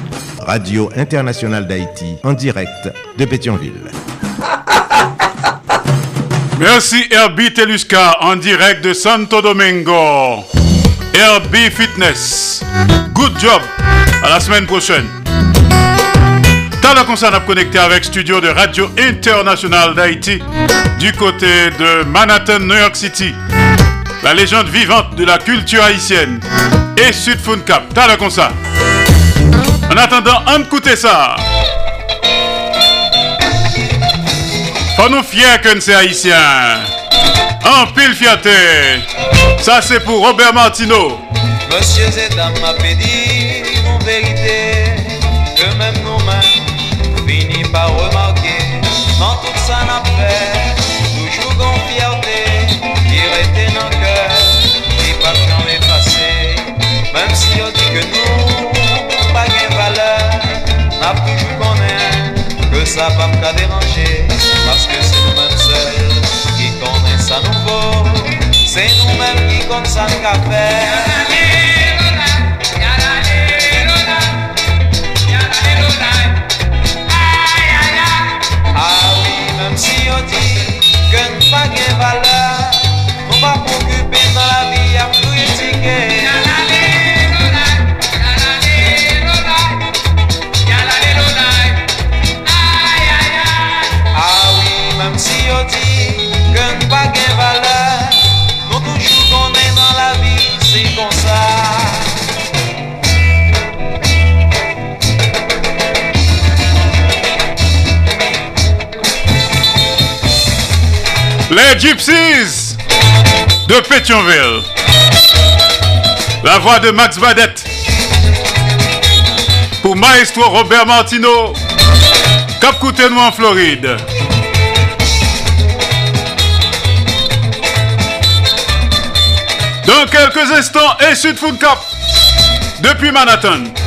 Radio Internationale d'Haïti, en direct de Pétionville. Merci Herbie Telusca, en direct de Santo Domingo. Herbie Fitness. Good job. À la semaine prochaine. T'as la concerne à connecter avec studio de Radio Internationale d'Haïti du côté de Manhattan, New York City. La légende vivante de la culture haïtienne et Sud Cap. T'as la concerne. En attendant, on ça. Faut nous fiers que nous sommes haïtiens. En pile fierté. Ça c'est pour Robert Martineau. Ça va me parce que c'est nous-mêmes seuls qui connaissent ça nouveau. C'est nous-mêmes qui connaissons nous fait Ah oui, même si on dit que nous pas Gypsies de Pétionville. La voix de Max Badette. Pour Maestro Robert Martino. Cap nous en Floride. Dans quelques instants, et Sud Food Cap. Depuis Manhattan.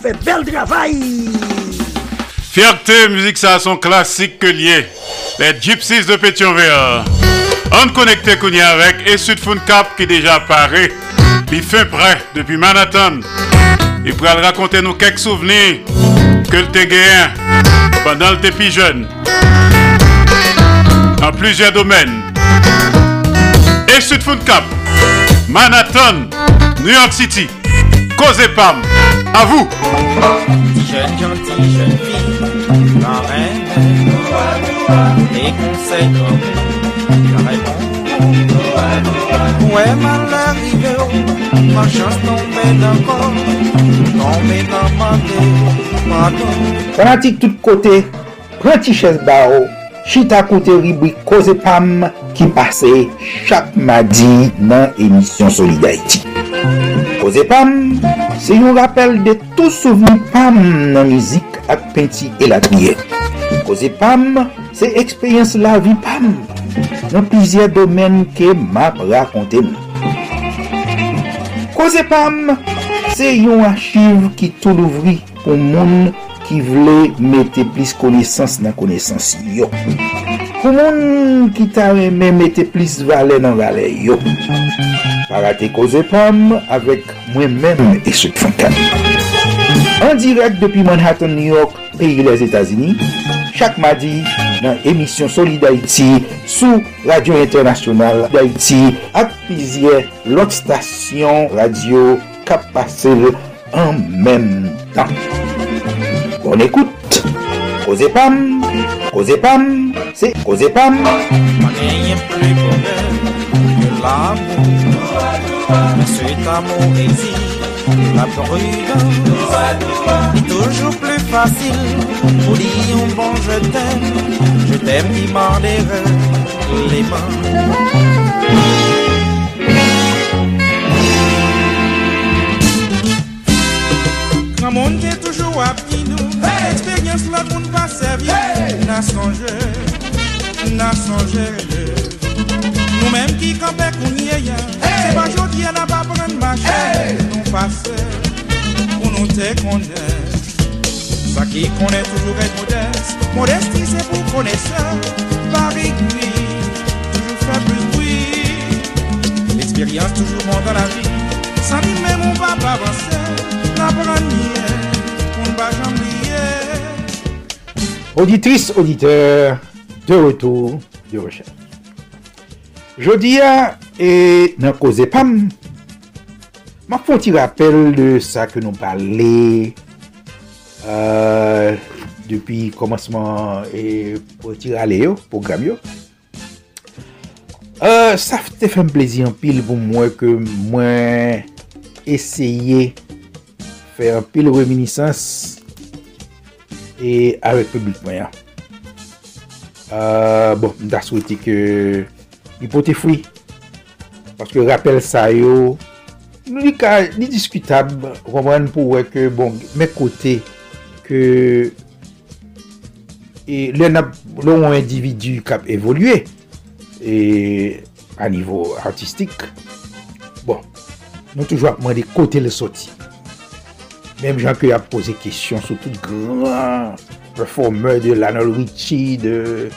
Fait bel travail. Fierté, musique, ça a son classique que lié. Les Gypsies de Pétionville. On connecté y avec et Sud Cap qui déjà apparaît. Il fait prêt depuis Manhattan. Il pourra raconter nous quelques souvenirs que le gagné pendant le plus jeune. En plusieurs domaines. Et Sud Cap, Manhattan, New York City, Cause Pam. À vous. Jeune gentille, jeune fille, marraine, les conseils comme la réponse. Ouais, mal arrivé, ma chance tombée dans corps, tombe dans ma tête, pardon. Pratique tout côté, pratique chaise barreau. Chita koute ribwi Koze Pam ki pase chak madi nan emisyon Solidarity. Koze Pam, se yon rappel de tou souveni Pam nan mizik ak penti elakmiye. Koze Pam, se ekspeyens la vi Pam nan plizye domen ke map rakonte nou. Koze Pam, se yon achiv ki tou louvri pou moun ki vle mette plis konesans nan konesans yo. Pou moun ki ta reme mette plis vale nan vale yo. Parate koze pam avek mwen mèm eswek fankan. An direk depi Manhattan, New York, peyi les Etats-Unis, chak madi nan emisyon Solid d'Haïti sou Radio Internasyonal d'Haïti ak pizye lot stasyon radio kap pase an menm tan. Bon ekoute, Koze Pam, Koze Pam, se Koze Pam. Que l'amour, amour la prudence. C'est toujours plus facile pour dire un bon je t'aime, je t'aime qui m'en les mains. Quand mon est toujours à nous, n'a n'a songé. Nous-mêmes qui campons qu'on y est, c'est pas aujourd'hui, on n'a pas prendre marché, nous passer, pour nous te connaître. Ça qui connaît toujours être modeste, modestie c'est pour connaisseur, par écrit, toujours faire plus. L'expérience toujours monte dans la vie, sans lui même on va pas avancer, n'apprendre nier, on va. Auditrice, auditeur, de retour, de recherche. Jodi a, e nan koze pam, ma fon ti rappel de sa ke nou pale euh, depi komanseman e pou ti rale yo, program yo. Euh, sa te fèm plezi an pil pou mwen ke mwen esye fè an pil reminisans e avek publik mwen ya. Uh, bon, mda souwete ke li pote fwi. Paske rappel sa yo, nou li ka, li diskutab, konwen pou wè ke, bon, mè kote, ke e, lè nan, lè an individu kap evolue, e a nivou artistik, bon, nou toujwa mwen de kote le soti. Mèm jan ki ap pose kèsyon sou tout gran performer de Lionel Richie, de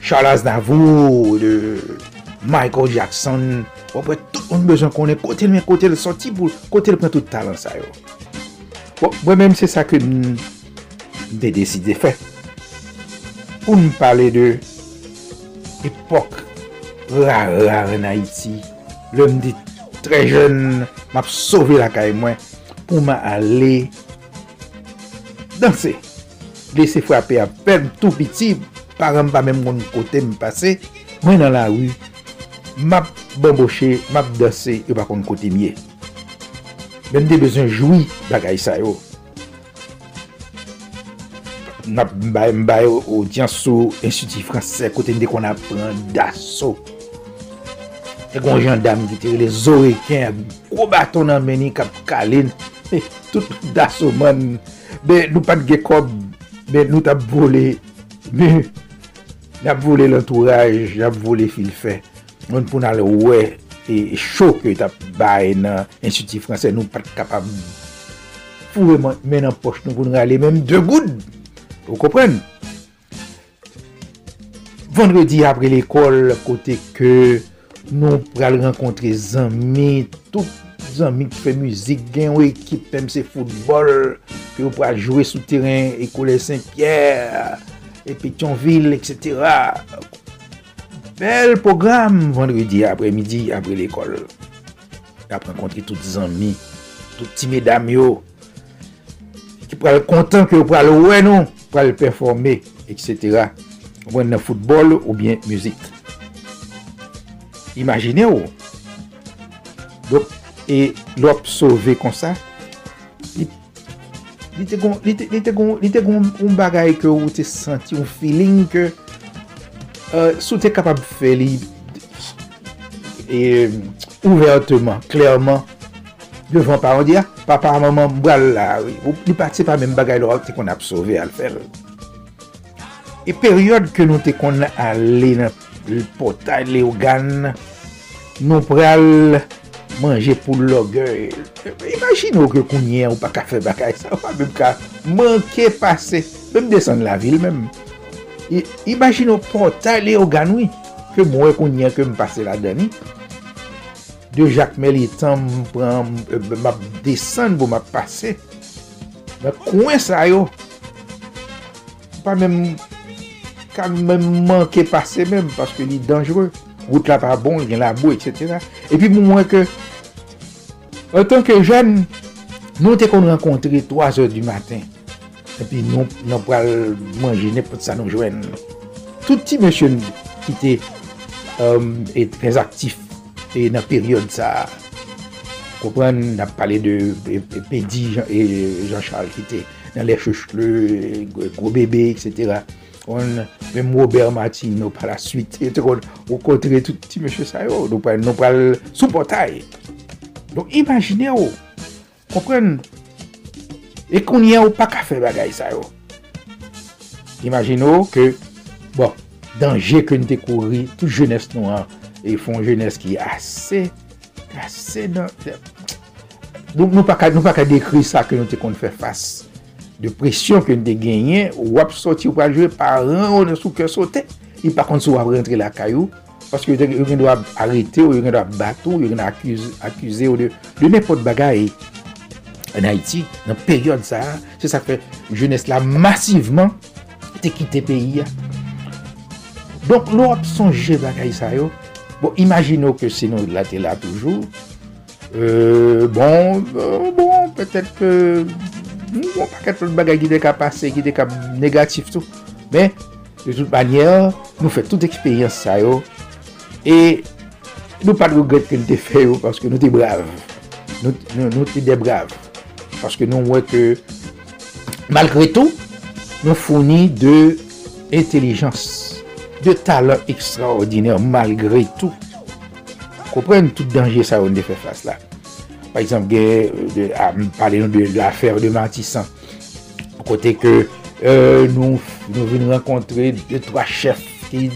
Charles Aznavour, de Michael Jackson. Bon, Wapre tout moun bezon konen kote l men kote l soti pou kote l pren tout talan sa yo. Mwen mèm se sa ke m de deside fè. Pou m pale de epok rare rare na Haiti. Lèm di tre jen m ap sove la kae mwen. ouman ale danse. Lese fwape apem tou piti, param pa menm moun kote m pase, mwen nan la wu, map bamboche, map danse, yo pa kon kote miye. Ben de bezon joui bagay sa yo. Nap mbaye mbaye ou sou insuti franse kote mde kon apren daso. E kon jandam ki tire le zoreken, kou baton nan meni kap kalin, tout daso man, be nou pat ge kob, be nou tap vole, be nap vole l'entouraj, nap vole fil fe, moun pou nan le we, e chou ke tap bay nan institut franse, nou pat kapab pou men an poch nou pou nou ale menm de goud, ou kopren? Vendredi apre l'ekol, kote ke nou pral renkontre zanmi, tout zanmi ki fe müzik, gen ou ekip tem se foutbol, pi ou pou a jwè sou teren, ekole Saint-Pierre, Epetionville, etc. Bel program vendredi apre midi apre l'ekol. Apre renkontri tout zanmi, tout ti medam yo, ki pral kontan ki ou pral wè nou, pral performe, etc. Wè nan foutbol ou bien müzik. Imagine ou. Dok, e lop sove kon sa, li, te gon, li te, gon, li te gon un bagay ke ou te senti, un feeling ke uh, sou te kapab fe li e ouverteman, klerman, devan pa an diya, ah, papa, maman, mbral la, li pati pa men bagay lor te kon ap sove al fel. E peryode ke nou te kon ale nan potay le ou ogan, nou pral manje pou logger. Imagin ou ke kounye ou pa kafe bakay sa, ou pa mèm ka manke pase. Mèm desen la vil mèm. Imagin ou potale ou ganwi, ke mwen kounye ke m pase la dani. De jak me li tan m pran, e, m ap desen pou m ap pase. Mè kouen sa yo. Pa mèm, ka mèm manke pase mèm, paske li dangereux. Gout la pa bon, gen la bou, etc. E pi mwen ke... An tanke jen, nou te kon renkontre 3 or du matin. Epi nou, nou pral manje, ne pot sa nou jwen. Touti mèsyon ki te um, et trez aktif e nan peryode sa. Kopran, nan pale de Pedi et Jean-Charles ki te nan lè chouchle, gro bebe, etc. On, mèm Robert Martin nou pala suite, te kon renkontre touti mèche sa yo. Oh, nou pral, pral sou potay. Donk imagine yo, kompren, e konye yo pa ka fe bagay sa yo. Imagine yo ke, bon, danje ke nou te kouri, tout jenès nou an, e fon jenès ki ase, ase nan... Donk nou pa ka, ka dekri sa ke nou te kon fè fass. De presyon ke nou te genyen, wap soti wap jwe paran, ou nan sou ke sote, i pa kont sou wap rentre la kayou, Paske yo gen do a arete ou, yo gen do a batou, yo gen do a akuse ou de, de nepot bagay en Haiti, nan peryode sa, se sa fe jeunesse la masiveman te kite peyi ya. Donk lor ap sonje bagay sa yo, bon imagino ke se nou la te la toujou, euh, bon, euh, bon, petet ke, hmm, bon, paket lout bagay ki de ka pase, ki de ka negatif tou, men, de tout banyer, nou fe tout eksperyans sa yo, E nou pa nou gret ke nou te fe yo paske nou te brave. Nou, nou, nou te de brave. Paske nou mwen ke malgre tou nou founi de intelijans, de talan ekstraordinèr malgre tou. Kopren tout denje sa ou nou de fe fas la. Par exemple, pale nou de l'affèr de Mantissan. Kote ke euh, nou, nou vin renkontre de 3 chef ki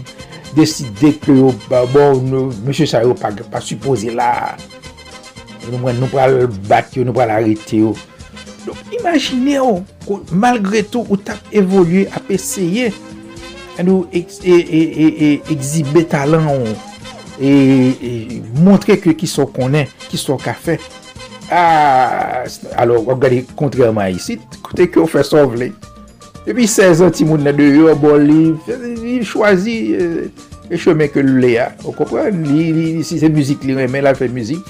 deside ke yo, oh, bon, nou, monsye sa yo pa, pa suppose la, nou, nou pral bat yo, nou pral arete yo. Oh. Donc, imagine yo, oh, malgré tout, ou tap evolue ap eseye, an nou exibe talan yo, e montre ke ki so konen, ki so ka fe. A, ah, alo, gade kontreman yisit, kote ki ou fè so vle. E pi 16 an ti moun nan de yo, bon li, li chwazi e chome ke lou le ya. Ou kompren, li si se müzik li remen, la fè müzik.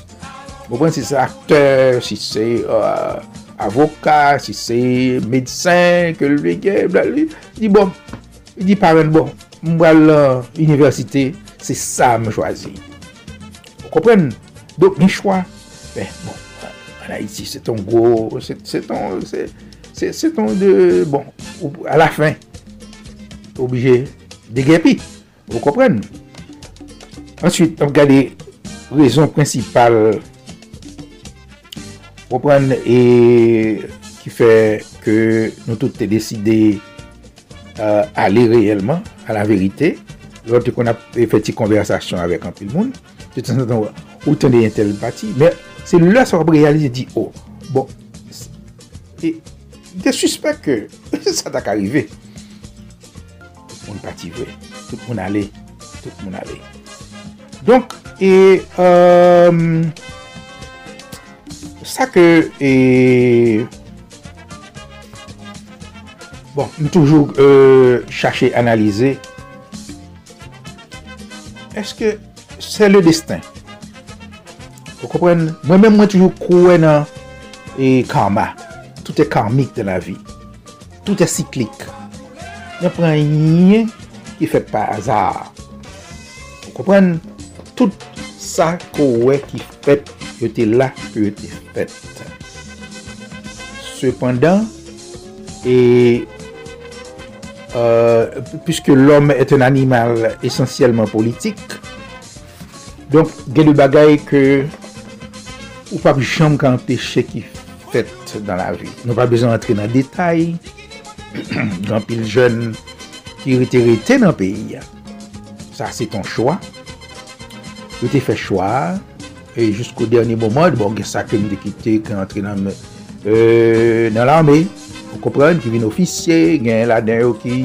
Ou kompren si se akteur, si se avokat, si se medsen, ke lou le gen, bla li Di bon, di paren bon, mwa lan universite, se sa m chwazi. Ou kompren, do, mi chwa, ben bon, an Haiti, se ton gro, se ton, se... c'est ton de, bon, à la fin, obligé de guépi, vous comprenez? Ensuite, on regarde les raisons principales, vous comprenez, et qui fait que nous tous décidé euh, aller réellement à la vérité, lorsque qu'on a fait une conversation avec un peu de monde, de temps en temps, ou tende yon tel pati, men se lè sa wap realize di, oh, bon, e, de suspect ke sa tak arrive. Moun pati vwe, tout moun ale, tout moun ale. Donk, e, euh, sa ke, e, bon, m toujou euh, chache analize, eske se le destin? Ou kompren, mwen men mwen toujou kouen an, e, karma. tout est karmique dans la vie. Tout est cyclique. Ne prend rien qui fait par hasard. Vous comprenez? Tout ça qui fait, était là, était fait. Cependant, et euh, puisque l'homme est un animal essentiellement politique, donc, il y a des bagailles que ou pas jamais empêcher qui fèt dan la vi. Nou pa bezon antre nan detay, nan pil jen ki rete rete nan peyi. Sa, se ton chwa. Yo te fè chwa, e jiskou derni mouman, bon gen sa kem de kite ki antre nan euh, nan l'armè. Ou kompren, ki vin ofisye, gen la den yo ki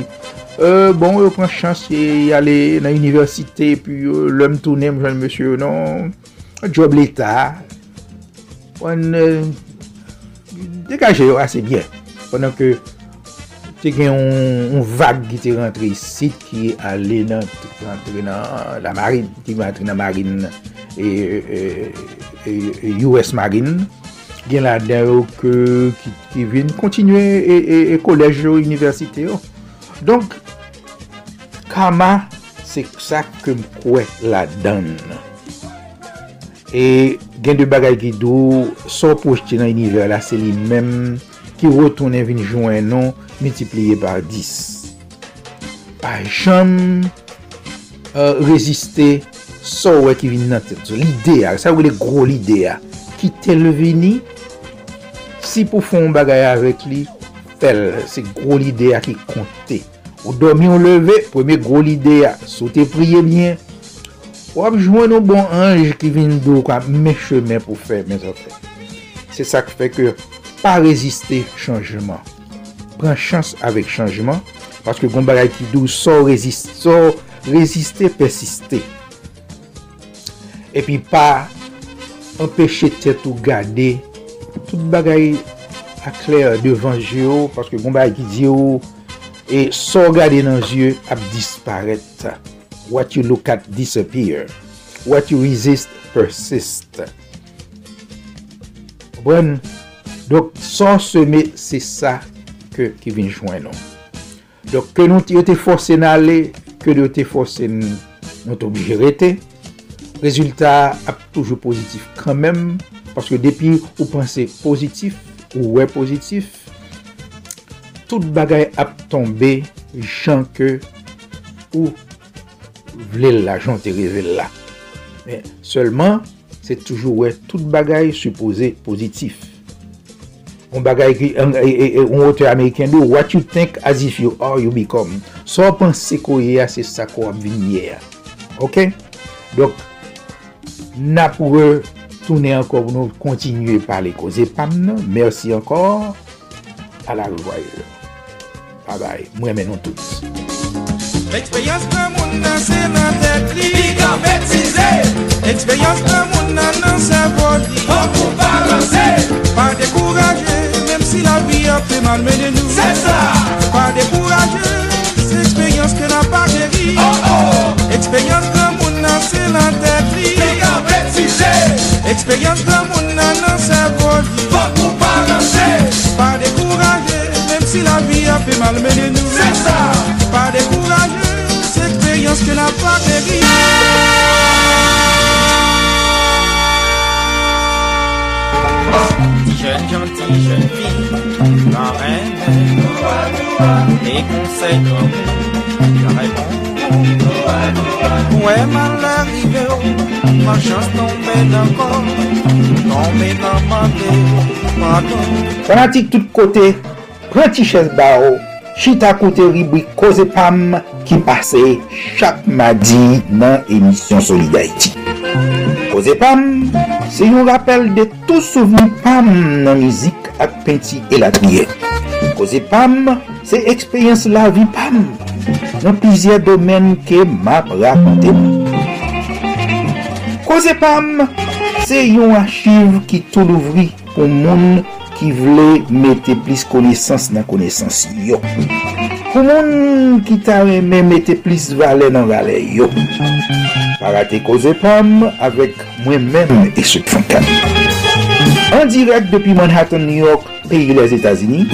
Euh, bon, yo pran chans ye ale nan universite, pi euh, lom tounen jen monsye, non, job l'Etat, wan bon, euh, degaje yo ase byen. Pendan ke te gen yon vague ki te rentre sit ki ale nan, rentre nan la marine, ki rentre nan marine e, e, e US marine, gen la den yo ke ki, ki vin kontinue e kolej yo, universite yo. Oh. Donk, kama se sa ke mkwe la dan. E gen de bagay ki dou, so pojte nan iniver la, se li menm ki wotounen vin jwen non, multipliye par 10. Pa jom uh, reziste so wè ki vin nan tèt. L'idea, sa wè le gro l'idea, ki tel vini, si pou fon bagay avèk li, tel, se gro l'idea ki konte. Ou domi ou leve, pweme gro l'idea, sote priye myen, wap jwen nou bon anj ki vin do kwa me chemen pou fè men zafè. Se sa ki fè ke pa reziste chanjman. Pren chans avèk chanjman, paske goun bagay ki dou so reziste, so reziste persiste. Epi pa empèche tèt ou gade, tout bagay akler devan jyo, paske goun bagay ki diyo, e so gade nan jyo ap disparet sa. What you look at disappear. What you resist persist. Bon, dok son seme se sa ke ki vin jwen nou. Dok ke nou te, te fose nan ale, ke nou te fose nou te obje rete, rezultat ap toujou pozitif kanmem, paske depi ou panse pozitif, ou we pozitif, tout bagay ap tombe jan ke ou vle la, jan te revele la. Men, selman, se toujou wè, tout bagay supposé pozitif. On bagay ki, on ote Ameriken do, what you think as if you are, you become. So panse ko ye a, se sa ko ap vinye a. Ok? Dok, na pou wè, toune ankor pou nou kontinye pale ko zepam nan. Mersi ankor. A la revoye. Bye bye. Mwen menon tout. L'eksperyans nan moun nan se nan tek li Li ka betize L'eksperyans nan moun nan nan se vodi An pou balanse Pa dekouraje Mem si la vi a fe mal mene nou Se sa Pa dekouraje Se eksperyans ke nan pa geri Oh oh. Eksperyans nan moun nan se nan tek li Li betize Eksperyans nan moun nan nan se vodi An pou balanse Pa dekouraje Mem si la vi a fe mal mene nou Se sa Pa dekouraje Expérience que n'a pas péri Jeune gentille, jeune fille, la reine Les conseils comme la réponse Ouais, mal arrivé, ma chance tombée d'accord Tombée dans ma pardon. Fanatique tout côté, chaise chita koute ribwi Koze Pam ki pase chak madi nan emisyon Solidarity. Koze Pam, se yon rappel de tou souveni Pam nan mizik ak penti elatriye. Koze Pam, se ekspeyens la vi Pam nan plizye domen ke map rakonte. Koze Pam, se yon achiv ki tou louvri pou moun ki vle mette plis konesans nan konesans yo. Pou moun ki ta reme mette plis vale nan vale yo. Parate koze pam avek mwen men e eswek fankan. An direk depi Manhattan, New York, peyi les Etasini,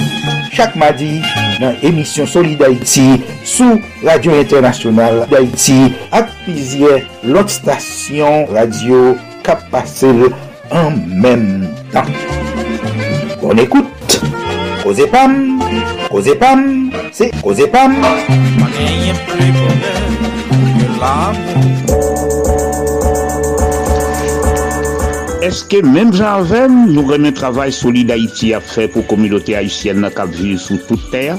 chak madi nan emisyon Solid Haiti sou Radio Internasyonal d'Haïti ak pizye lot stasyon radio kap pase an mèm tan. Bon ekoute, Koze Pam, Koze Pam, se Koze Pam. Eske menm janven nou remen travay Solid Haiti ap fe pou komilote Haitienne na kap vive sou tout ter?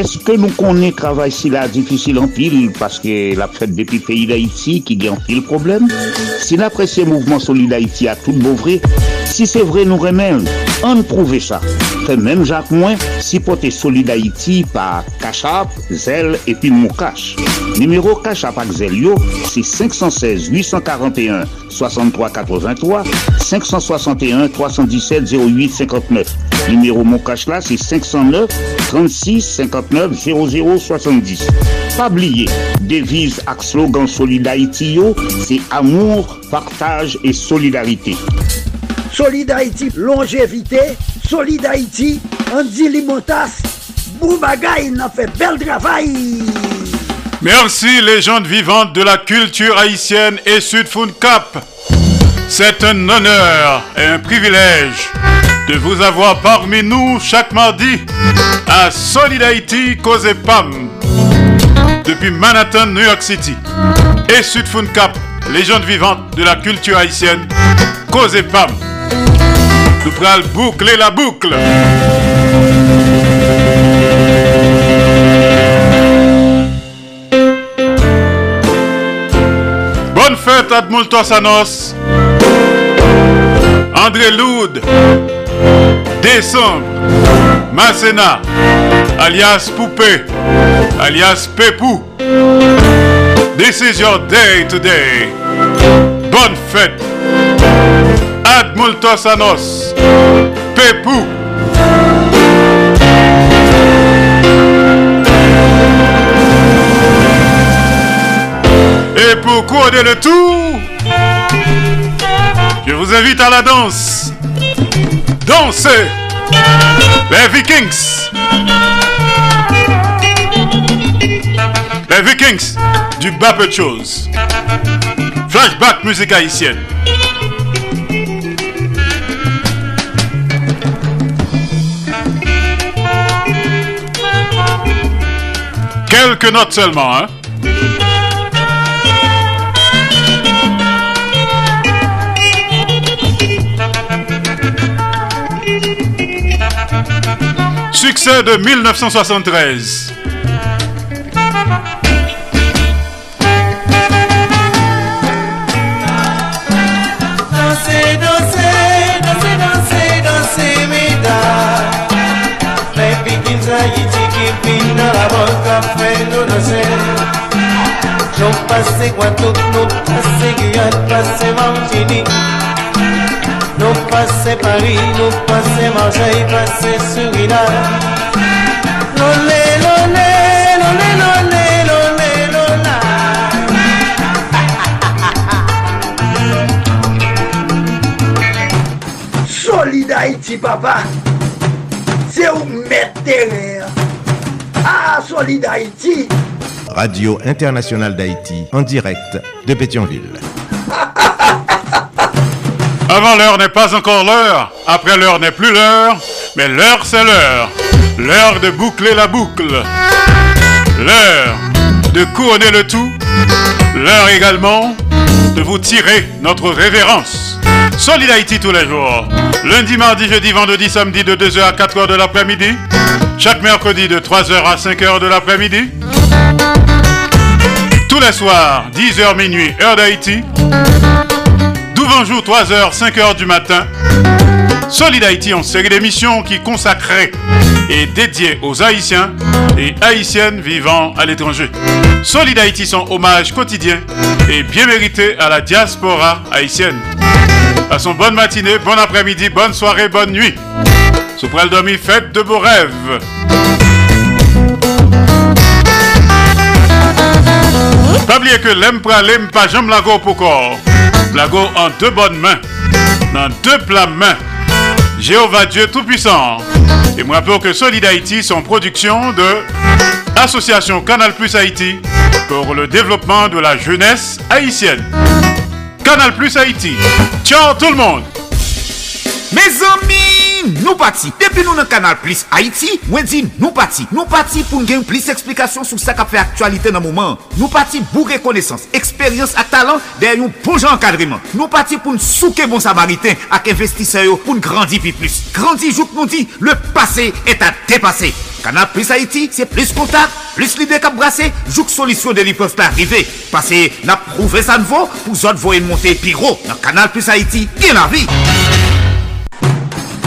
Eske nou konen travay si la difisil an pil paske la fet depi peyi d'Haiti ki gen pil problem? Si la presye mouvment Solid Haiti a tout bouvre, si se vre nou remen, an prouve sa. Fe menm jak mwen, si pote Solid Haiti pa Kachap, Zel epi Moukache. Numero Kachap ak Zel yo, si 516 841 6383 561 317 08 59. Numéro mon cash là, c'est 509 36 59 00 70. Pas oublier, devise ak slogan Solid Haïti yo, c'est amour, partage et solidarité. Solid longévité, Solid Haïti, Andy Limotas, Boubagaï, n'a fait bel travail. Merci légende vivante de la culture haïtienne et Sud Cap. C'est un honneur et un privilège de vous avoir parmi nous chaque mardi à Solid Haïti Cause Pam depuis Manhattan, New York City et Sud Cap, légende vivante de la culture haïtienne Cause Pam. Nous prenons boucler la boucle. Bonne fête à Sanos, André Loud, Décembre, Masséna, alias Poupée, alias Pépou. This is your day today. Bonne fête. Ad Pépou. Et pour couronner le tout, je vous invite à la danse. Dansez les Vikings. Les Vikings du bas choses. Flashback musique haïtienne. Quelques notes seulement, hein. Succès de 1973. boca feito nascer Não passe quanto não passe guiar, passe maldini Não passe Paris, não passe Marseille, passe Suriname Lolé, lolé, lolé, lolé, lolé, lolá Solidarity, papá! Seu meter Solid Haïti. Radio Internationale d'Haïti, en direct de Pétionville. Avant l'heure n'est pas encore l'heure, après l'heure n'est plus l'heure, mais l'heure c'est l'heure. L'heure de boucler la boucle. L'heure de couronner le tout. L'heure également de vous tirer notre révérence. Solid Haïti tous les jours. Lundi, mardi, jeudi, vendredi, samedi de 2h à 4h de l'après-midi. Chaque mercredi de 3h à 5h de l'après-midi. Tous les soirs, 10h minuit, heure d'Haïti. jour, 3h, 5h du matin. Solid Haïti, en série d'émissions qui consacrée et dédiée aux Haïtiens et Haïtiennes vivant à l'étranger. Solid Haïti, son hommage quotidien et bien mérité à la diaspora haïtienne. Passons bonne matinée, bon après-midi, bonne soirée, bonne nuit. Sous le dormi, faites de beaux rêves. Pas oublier que l'aime pas jambe lago pour corps. Lago en deux bonnes mains, dans deux plats mains. Jéhovah Dieu Tout-Puissant. Et me rappelle que Solid Haïti sont production de Association Canal Plus Haïti pour le développement de la jeunesse haïtienne. Canal Plus Haïti. Ciao tout le monde. Mes amis, di nou pati. Depi nou nan kanal Plus Haiti, mwen di nou pati. Nou pati pou gen plis eksplikasyon sou sa ka fe aktualite nan mouman. Nou pati pou rekonesans, eksperyans ak talant der yon pou jan kadriman. Nou pati pou nou souke bon samariten ak investiseyo pou nou grandi pi plus. Grandi jouk nou di, le pase et a depase. Kanal Plus Haiti, se plis kontak, plis lide kap brase, jouk solisyon de li pos pa arrive. Pase na prouve sanvo pou zot voyen monte pi ro. Nan Kanal Plus Haiti, gen la vi.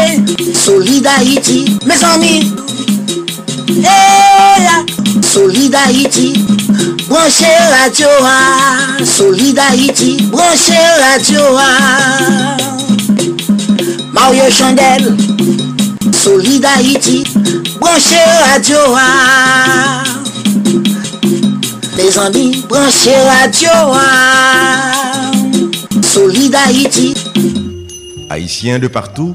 Hey, Solid Haïti, mes amis. Hey, Solid Haïti, branchez radio, ah. Solid Haïti, branchez ah. Mario Chandel, Solid Haïti, branchez ah. Mes amis, branchez radio. ah. Solid Haïti. Haïtiens de partout,